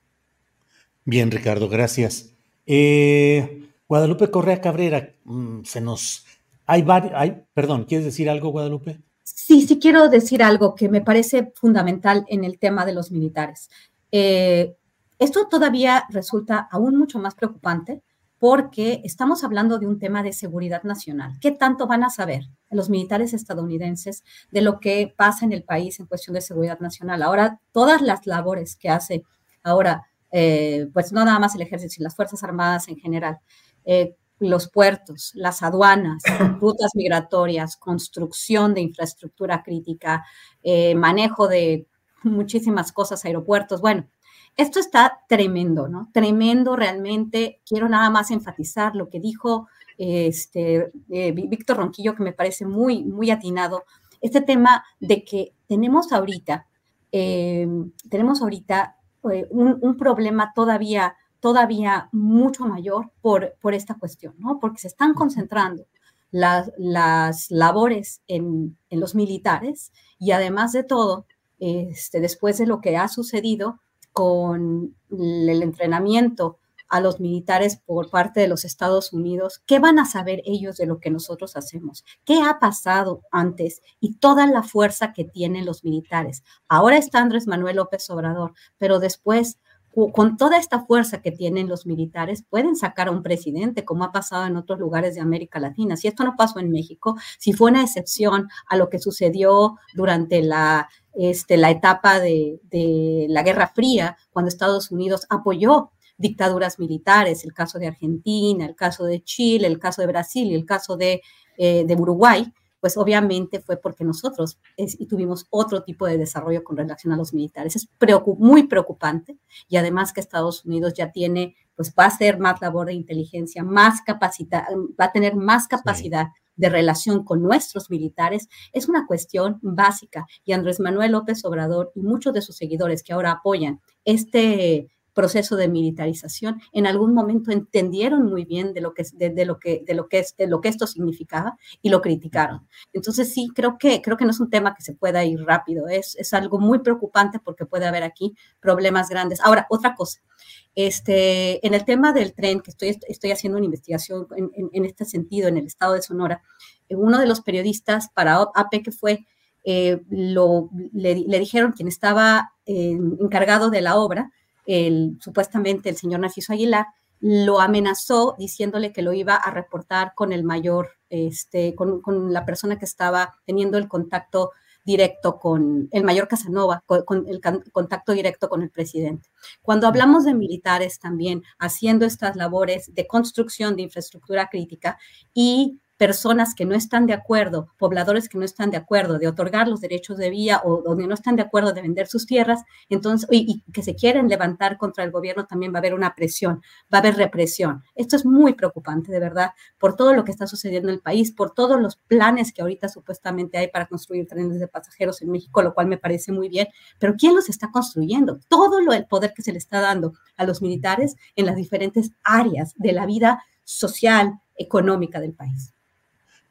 Bien, Ricardo, gracias. Eh, Guadalupe Correa Cabrera, mm, se nos... Hay, hay, perdón, ¿quieres decir algo, Guadalupe? Sí, sí quiero decir algo que me parece fundamental en el tema de los militares. Eh, esto todavía resulta aún mucho más preocupante porque estamos hablando de un tema de seguridad nacional. ¿Qué tanto van a saber los militares estadounidenses de lo que pasa en el país en cuestión de seguridad nacional? Ahora, todas las labores que hace ahora eh, pues no nada más el ejército, sino las Fuerzas Armadas en general, eh, los puertos, las aduanas, rutas migratorias, construcción de infraestructura crítica, eh, manejo de muchísimas cosas, aeropuertos. Bueno, esto está tremendo, ¿no? Tremendo realmente. Quiero nada más enfatizar lo que dijo este, Víctor Ronquillo, que me parece muy, muy atinado. Este tema de que tenemos ahorita, tenemos ahorita eh, un, problema todavía, todavía mucho mayor por, por esta cuestión, ¿no? Porque se están concentrando las, las labores en, en, los militares y además de todo, este, después de lo que ha sucedido con el entrenamiento a los militares por parte de los Estados Unidos, ¿qué van a saber ellos de lo que nosotros hacemos? ¿Qué ha pasado antes? Y toda la fuerza que tienen los militares. Ahora está Andrés Manuel López Obrador, pero después con toda esta fuerza que tienen los militares, pueden sacar a un presidente, como ha pasado en otros lugares de América Latina. Si esto no pasó en México, si fue una excepción a lo que sucedió durante la, este, la etapa de, la Guerra Fría, cuando Estados Unidos apoyó dictaduras militares, el caso de Argentina, el caso de Chile, el caso de Brasil y el caso de, eh, de Uruguay, pues obviamente fue porque nosotros y tuvimos otro tipo de desarrollo con relación a los militares. Es muy preocupante y además que Estados Unidos ya tiene, pues va a hacer más labor de inteligencia, más capacidad, va a tener más capacidad. de relación con nuestros militares es una cuestión básica y Andrés Manuel López Obrador y muchos de sus seguidores que ahora apoyan este proceso de militarización, en algún momento entendieron muy bien de lo que, de, lo que, de lo que, es, de lo que esto significaba y lo criticaron. Entonces sí, creo que, creo que no es un tema que se pueda ir rápido, es, es algo muy preocupante porque puede haber aquí problemas grandes. Ahora, otra cosa, este, en el tema del tren, que estoy, estoy haciendo una investigación en, en, este sentido en el estado de Sonora, uno de los periodistas para AP que fue, eh, lo, le, le, dijeron quien estaba eh, encargado de la obra, el, supuestamente el señor Narciso Aguilar, lo amenazó diciéndole que lo iba a reportar con el mayor, este, con, la persona que estaba teniendo el contacto directo con el mayor Casanova, con, el contacto directo con el presidente. Cuando hablamos de militares también haciendo estas labores de construcción de infraestructura crítica y personas que no están de acuerdo, pobladores que no están de acuerdo de otorgar los derechos de vía o donde no están de acuerdo de vender sus tierras, entonces, y, que se quieren levantar contra el gobierno, también va a haber una presión, va a haber represión. Esto es muy preocupante, de verdad, por todo lo que está sucediendo en el país, por todos los planes que ahorita supuestamente hay para construir trenes de pasajeros en México, lo cual me parece muy bien, pero ¿quién los está construyendo? Todo lo, el poder que se le está dando a los militares en las diferentes áreas de la vida social, económica del país.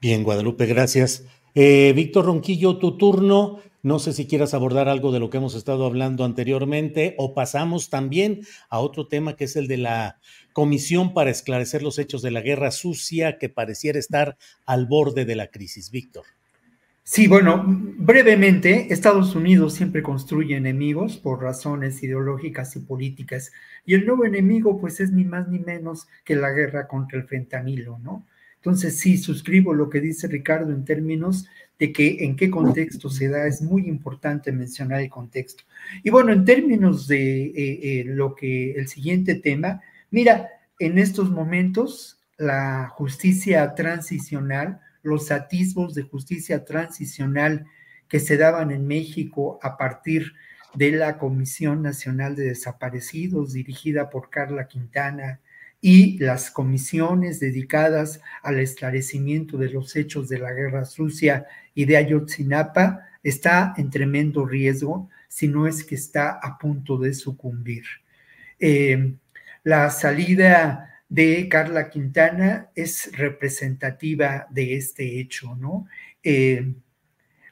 Bien, Guadalupe, gracias. Eh, Víctor Ronquillo, tu turno. No sé si quieras abordar algo de lo que hemos estado hablando anteriormente o pasamos también a otro tema que es el de la Comisión para esclarecer los hechos de la guerra sucia que pareciera estar al borde de la crisis. Víctor. Sí, bueno, brevemente, Estados Unidos siempre construye enemigos por razones ideológicas y políticas, y el nuevo enemigo pues es ni más ni menos que la guerra contra el fentanilo, ¿no? Entonces, sí, suscribo lo que dice Ricardo en términos de que en qué contexto se da, es muy importante mencionar el contexto. Y bueno, en términos de eh, eh, lo que el siguiente tema, mira, en estos momentos la justicia transicional, los atisbos de justicia transicional que se daban en México a partir de la Comisión Nacional de Desaparecidos, dirigida por Carla Quintana y las comisiones dedicadas al esclarecimiento de los hechos de la guerra sucia y de Ayotzinapa está en tremendo riesgo, si no es que está a punto de sucumbir. Eh, la salida de Carla Quintana es representativa de este hecho, ¿no? Eh,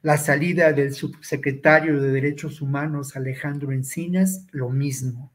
la salida del subsecretario de Derechos Humanos, Alejandro Encinas, lo mismo.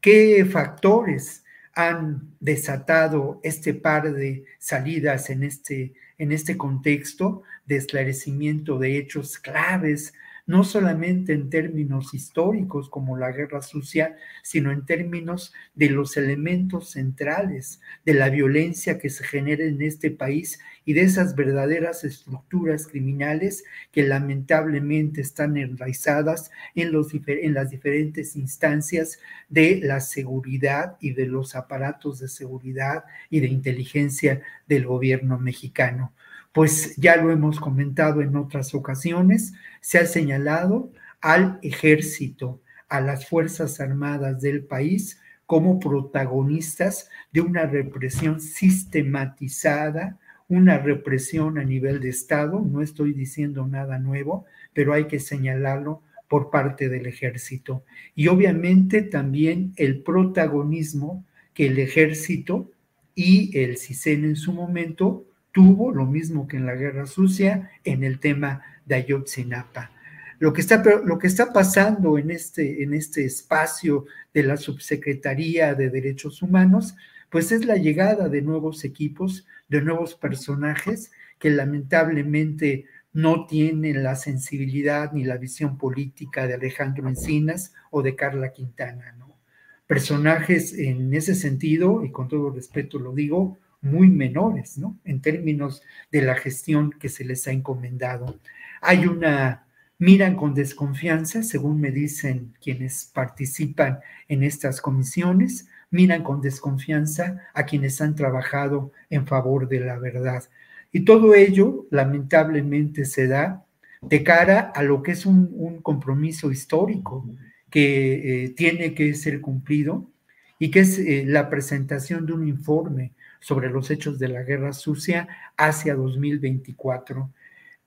¿Qué factores han desatado este par de salidas en este, en este contexto de esclarecimiento de hechos claves no solamente en términos históricos como la guerra sucia, sino en términos de los elementos centrales de la violencia que se genera en este país y de esas verdaderas estructuras criminales que lamentablemente están enraizadas en, los, en las diferentes instancias de la seguridad y de los aparatos de seguridad y de inteligencia del gobierno mexicano pues ya lo hemos comentado en otras ocasiones, se ha señalado al ejército, a las Fuerzas Armadas del país como protagonistas de una represión sistematizada, una represión a nivel de Estado, no estoy diciendo nada nuevo, pero hay que señalarlo por parte del ejército. Y obviamente también el protagonismo que el ejército y el CISEN en su momento tuvo, lo mismo que en la Guerra Sucia, en el tema de Ayotzinapa. Lo que está, lo que está pasando en este, en este espacio de la Subsecretaría de Derechos Humanos, pues es la llegada de nuevos equipos, de nuevos personajes que lamentablemente no tienen la sensibilidad ni la visión política de Alejandro Encinas o de Carla Quintana, ¿no? Personajes en ese sentido, y con todo respeto lo digo, muy menores, ¿no? En términos de la gestión que se les ha encomendado. Hay una, miran con desconfianza, según me dicen quienes participan en estas comisiones, miran con desconfianza a quienes han trabajado en favor de la verdad. Y todo ello, lamentablemente, se da de cara a lo que es un, compromiso histórico que eh, tiene que ser cumplido y que es eh, la presentación de un informe sobre los hechos de la guerra sucia hacia 2024.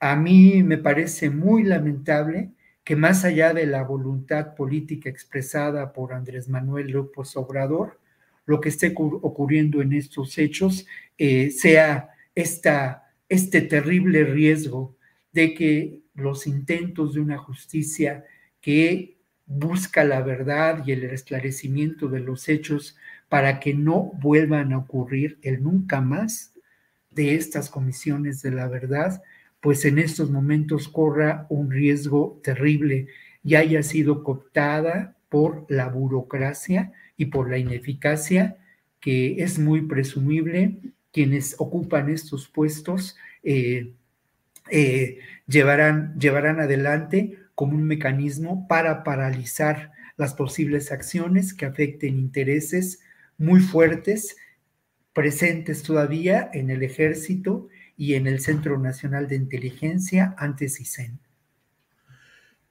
A mí me parece muy lamentable que más allá de la voluntad política expresada por Andrés Manuel López Obrador, lo que esté ocurriendo en estos hechos eh, sea esta, este terrible riesgo de que los intentos de una justicia que busca la verdad y el esclarecimiento de los hechos para que no vuelvan a ocurrir el nunca más de estas comisiones de la verdad, pues en estos momentos corra un riesgo terrible y haya sido cooptada por la burocracia y por la ineficacia que es muy presumible. Quienes ocupan estos puestos eh, eh, llevarán, llevarán adelante como un mecanismo para paralizar las posibles acciones que afecten intereses muy fuertes, presentes todavía en el ejército y en el Centro Nacional de Inteligencia, antes ICEN.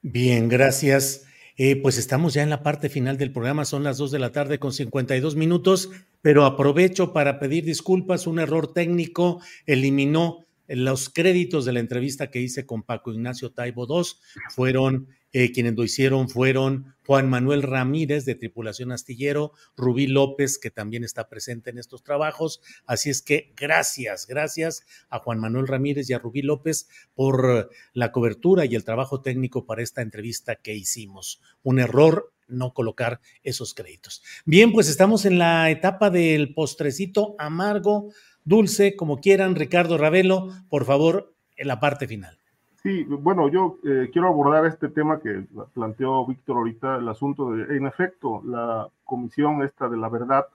Bien, gracias. Eh, pues estamos ya en la parte final del programa, son las 2 de la tarde con 52 minutos, pero aprovecho para pedir disculpas, un error técnico eliminó los créditos de la entrevista que hice con Paco Ignacio Taibo II, fueron eh, quienes lo hicieron fueron Juan Manuel Ramírez de Tripulación Astillero, Rubí López, que también está presente en estos trabajos. Así es que gracias, gracias a Juan Manuel Ramírez y a Rubí López por la cobertura y el trabajo técnico para esta entrevista que hicimos. Un error no colocar esos créditos. Bien, pues estamos en la etapa del postrecito amargo, dulce, como quieran. Ricardo Ravelo, por favor, en la parte final. Sí, bueno, yo eh, quiero abordar este tema que planteó Víctor ahorita, el asunto de, en efecto, la comisión esta de la verdad,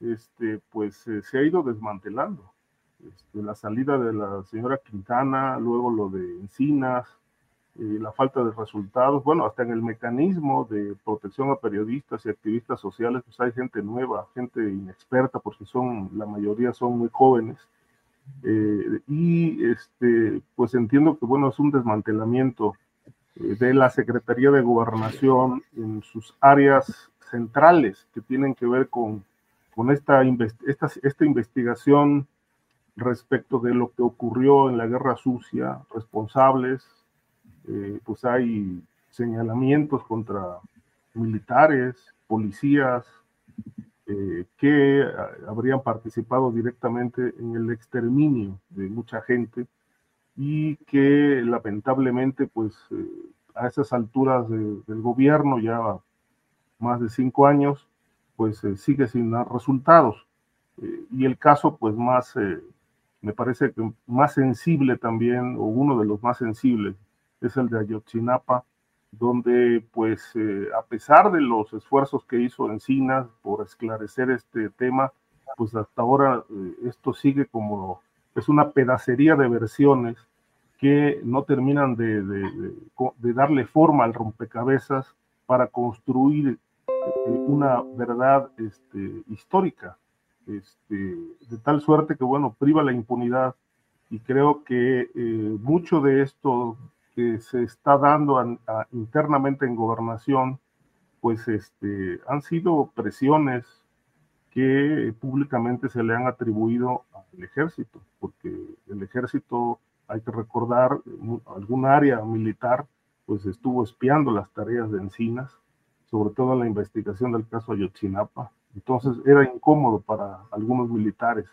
este, pues eh, se ha ido desmantelando. Este, la salida de la señora Quintana, luego lo de Encinas, eh, la falta de resultados, bueno, hasta en el mecanismo de protección a periodistas y activistas sociales, pues hay gente nueva, gente inexperta, porque son, la mayoría son muy jóvenes eh, y este, pues entiendo que bueno, es un desmantelamiento eh, de la Secretaría de Gobernación en sus áreas centrales que tienen que ver con, con esta, esta, esta investigación respecto de lo que ocurrió en la guerra sucia, responsables, eh, pues hay señalamientos contra militares, policías, eh, que habrían participado directamente en el exterminio de mucha gente y que lamentablemente pues eh, a esas alturas del gobierno ya más de cinco años pues sigue sin dar resultados. Y el caso pues más me parece que más sensible también, o uno de los más sensibles, es el de Ayotzinapa, donde pues eh, a pesar de los esfuerzos que hizo Encinas por esclarecer este tema, pues hasta ahora eh, esto sigue como, es una pedacería de versiones que no terminan de, darle forma al rompecabezas para construir eh, una verdad este, histórica este, de tal suerte que, bueno, priva la impunidad. Y creo que mucho de esto que se está dando internamente en gobernación, pues este, han sido presiones que públicamente se le han atribuido al ejército, porque el ejército, hay que recordar, algún área militar, pues estuvo espiando las tareas de Encinas, sobre todo en la investigación del caso Ayotzinapa, entonces era incómodo para algunos militares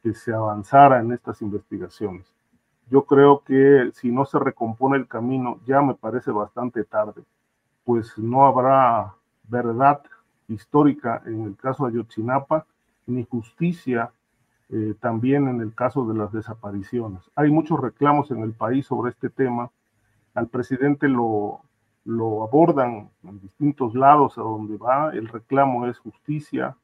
que se avanzara en estas investigaciones. Yo creo que si no se recompone el camino, ya me parece bastante tarde, pues no habrá verdad histórica en el caso de Ayotzinapa, ni justicia eh, también en el caso de las desapariciones. Hay muchos reclamos en el país sobre este tema. Al presidente lo, lo abordan en distintos lados a donde va. El reclamo es justicia,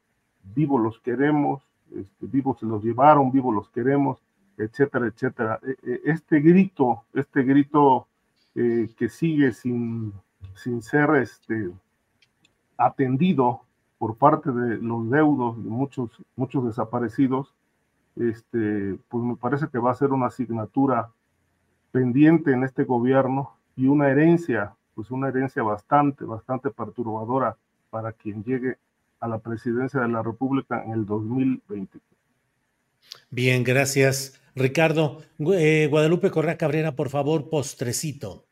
vivos los queremos, este, vivos se los llevaron, vivos los queremos, etcétera, etcétera. E, e, este grito, este grito eh, que sigue sin, sin ser este, atendido por parte de los deudos de muchos, muchos desaparecidos, este, pues me parece que va a ser una asignatura pendiente en este gobierno y una herencia pues una herencia bastante, bastante perturbadora para quien llegue a la presidencia de la República en el 2020. Bien, gracias. Ricardo, eh, Guadalupe Correa Cabrera, por favor, postrecito.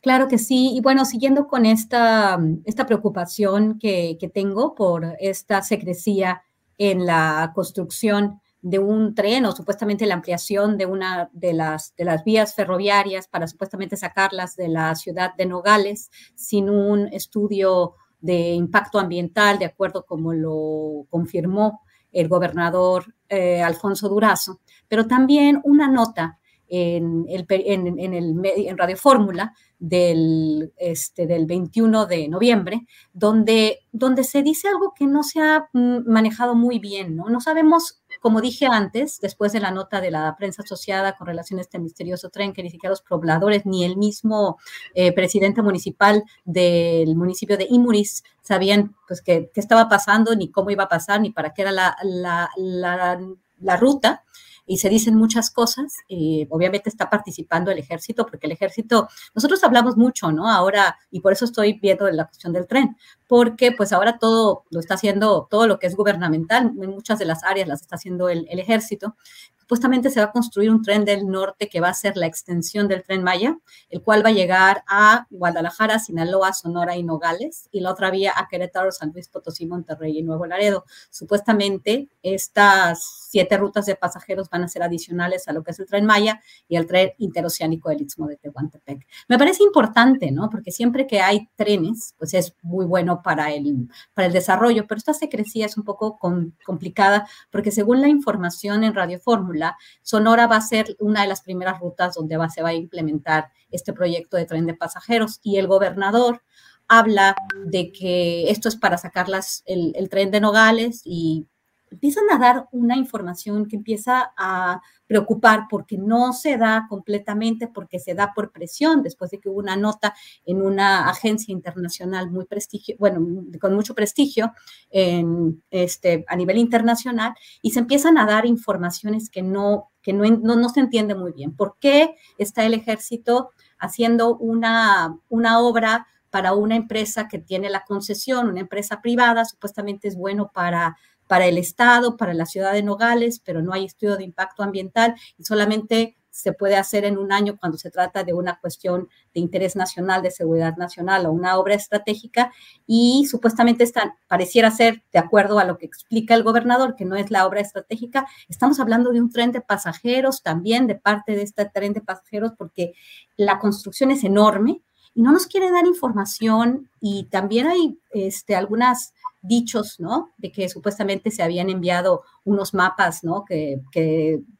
Claro que sí. Y bueno, siguiendo con esta, esta preocupación que, que tengo por esta secrecía en la construcción de un tren o supuestamente la ampliación de una de las, de las vías ferroviarias para supuestamente sacarlas de la ciudad de Nogales sin un estudio de impacto ambiental, de acuerdo como lo confirmó el gobernador eh, Alfonso Durazo, pero también una nota en, el, en, el, Radio Fórmula del, este, del 21 de noviembre, donde, donde se dice algo que no se ha mm, manejado muy bien, ¿no? No sabemos como dije antes, después de la nota de la prensa asociada con relación a este misterioso tren, que ni siquiera los pobladores ni el mismo eh, presidente municipal del municipio de Imuris sabían pues qué estaba pasando, ni cómo iba a pasar, ni para qué era la, la, la, la ruta y se dicen muchas cosas. y obviamente está participando el ejército, porque el ejército, nosotros hablamos mucho, ¿no? Ahora, y por eso estoy viendo la cuestión del tren, porque pues ahora todo lo está haciendo, todo lo que es gubernamental, en muchas de las áreas las está haciendo el, el ejército, Supuestamente se va a construir un tren del norte que va a ser la extensión del tren Maya, el cual va a llegar a Guadalajara, Sinaloa, Sonora y Nogales, y la otra vía a Querétaro, San Luis Potosí, Monterrey y Nuevo Laredo. Supuestamente estas siete rutas de pasajeros van a ser adicionales a lo que es el tren Maya y el tren interoceánico del Istmo de Tehuantepec. Me parece importante, ¿no? Porque siempre que hay trenes, pues es muy bueno para el, para el desarrollo, pero esta secrecía es un poco complicada porque según la información en Radio Fórmula, Sonora va a ser una de las primeras rutas donde va, se va a implementar este proyecto de tren de pasajeros y el gobernador habla de que esto es para sacar el, el tren de Nogales y empiezan a dar una información que empieza a preocupar porque no se da completamente, porque se da por presión, después de que hubo una nota en una agencia internacional muy prestigio, bueno, con mucho prestigio este, a nivel internacional, y se empiezan a dar informaciones que no, que no, no, no se entiende muy bien. ¿Por qué está el ejército haciendo una, una obra para una empresa que tiene la concesión, una empresa privada, supuestamente es bueno para para el Estado, para la ciudad de Nogales, pero no hay estudio de impacto ambiental y solamente se puede hacer en un año cuando se trata de una cuestión de interés nacional, de seguridad nacional o una obra estratégica y supuestamente están, pareciera ser, de acuerdo a lo que explica el gobernador, que no es la obra estratégica, estamos hablando de un tren de pasajeros también, de parte de este tren de pasajeros, porque la construcción es enorme y no nos quiere dar información y también hay este, algunas dichos, ¿no? De que supuestamente se habían enviado unos mapas, ¿no? Que,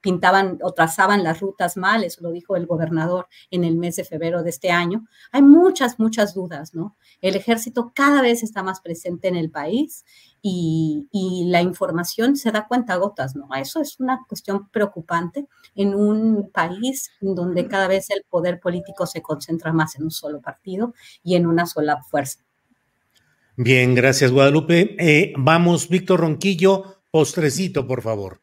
pintaban o trazaban las rutas mal, eso lo dijo el gobernador en el mes de febrero de este año. Hay muchas, muchas dudas, ¿no? El ejército cada vez está más presente en el país y, la información se da cuenta a gotas, ¿no? Eso es una cuestión preocupante en un país donde cada vez el poder político se concentra más en un solo partido y en una sola fuerza. Bien, gracias Guadalupe. Eh, vamos, Víctor Ronquillo, postrecito, por favor.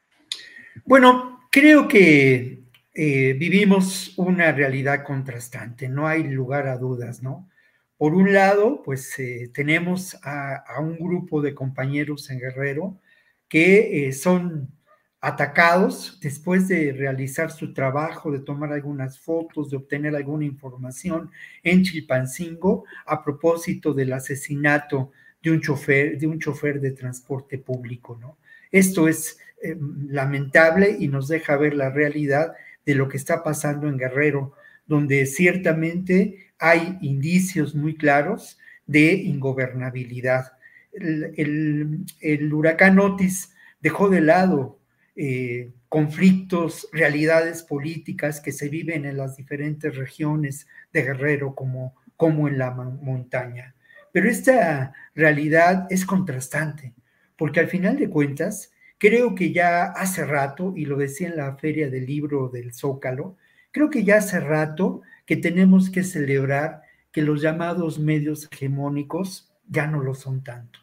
Bueno, creo que eh, vivimos una realidad contrastante, no hay lugar a dudas, ¿no? Por un lado, pues eh, tenemos a, un grupo de compañeros en Guerrero que son atacados después de realizar su trabajo, de tomar algunas fotos, de obtener alguna información en Chilpancingo a propósito del asesinato de un chofer, de un chofer de transporte público, ¿no? Esto es eh, lamentable y nos deja ver la realidad de lo que está pasando en Guerrero, donde ciertamente hay indicios muy claros de ingobernabilidad. El, el huracán Otis dejó de lado eh, conflictos, realidades políticas que se viven en las diferentes regiones de Guerrero como, como en la montaña. Pero esta realidad es contrastante, porque al final de cuentas, creo que ya hace rato, y lo decía en la feria del libro del Zócalo, creo que ya hace rato que tenemos que celebrar que los llamados medios hegemónicos ya no lo son tanto.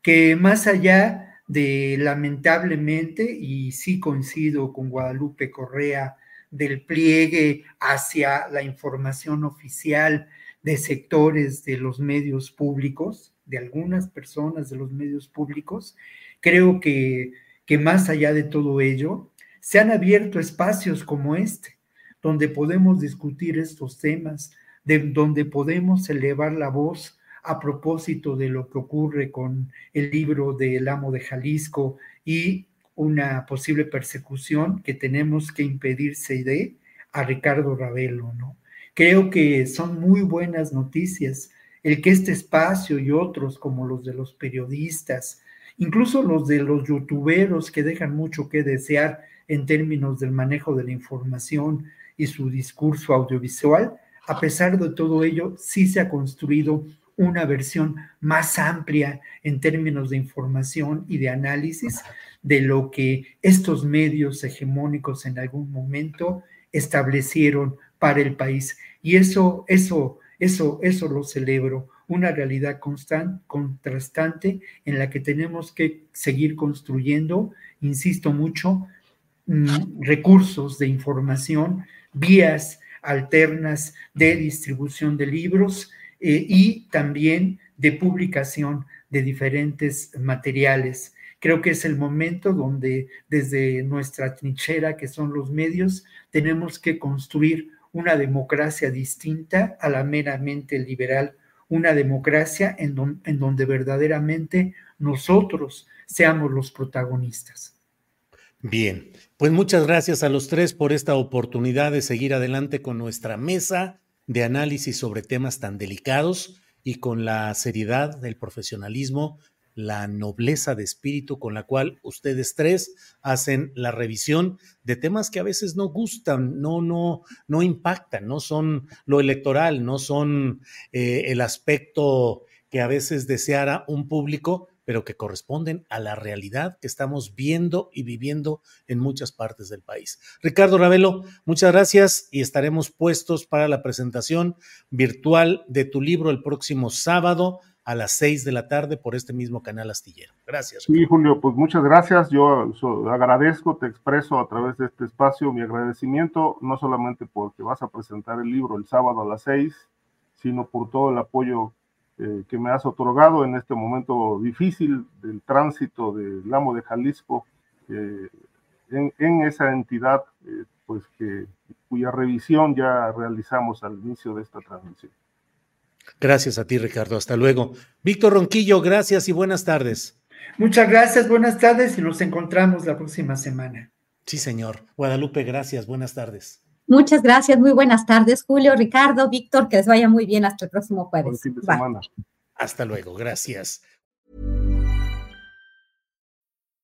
Que más allá de lamentablemente, y sí coincido con Guadalupe Correa, del pliegue hacia la información oficial de sectores de los medios públicos, de algunas personas de los medios públicos, creo que, que más allá de todo ello, se han abierto espacios como este, donde podemos discutir estos temas, de donde podemos elevar la voz a propósito de lo que ocurre con el libro del amo de Jalisco y una posible persecución que tenemos que impedirse de a Ricardo Ravelo, ¿no? Creo que son muy buenas noticias el que este espacio y otros como los de los periodistas, incluso los de los youtuberos que dejan mucho que desear en términos del manejo de la información y su discurso audiovisual, a pesar de todo ello, sí se ha construido una versión más amplia en términos de información y de análisis de lo que estos medios hegemónicos en algún momento establecieron para el país. Y eso, eso, eso, eso lo celebro, una realidad constante, contrastante en la que tenemos que seguir construyendo, insisto mucho, mm, recursos de información, vías alternas de distribución de libros, eh, y también de publicación de diferentes materiales. Creo que es el momento donde desde nuestra trinchera, que son los medios, tenemos que construir una democracia distinta a la meramente liberal, una democracia en, en donde verdaderamente nosotros seamos los protagonistas. Bien, pues muchas gracias a los tres por esta oportunidad de seguir adelante con nuestra mesa de análisis sobre temas tan delicados y con la seriedad del profesionalismo, la nobleza de espíritu con la cual ustedes tres hacen la revisión de temas que a veces no gustan, no, no, no impactan, no son lo electoral, no son eh, el aspecto que a veces deseara un público, pero que corresponden a la realidad que estamos viendo y viviendo en muchas partes del país. Ricardo Ravelo, muchas gracias y estaremos puestos para la presentación virtual de tu libro el próximo sábado a las seis de la tarde por este mismo canal astillero. Gracias. Sí, Julio, pues muchas gracias. Yo agradezco, te expreso a través de este espacio mi agradecimiento, no solamente porque vas a presentar el libro el sábado a las seis, sino por todo el apoyo eh, que me has otorgado en este momento difícil del tránsito del amo de Jalisco en, en, esa entidad, pues que cuya revisión ya realizamos al inicio de esta transmisión. Gracias a ti, Ricardo. Hasta luego. Víctor Ronquillo, gracias y buenas tardes. Muchas gracias, buenas tardes y nos encontramos la próxima semana. Sí, señor. Guadalupe, gracias, buenas tardes. Muchas gracias, muy buenas tardes, Julio, Ricardo, Víctor, que les vaya muy bien hasta el próximo jueves. Hasta luego, gracias.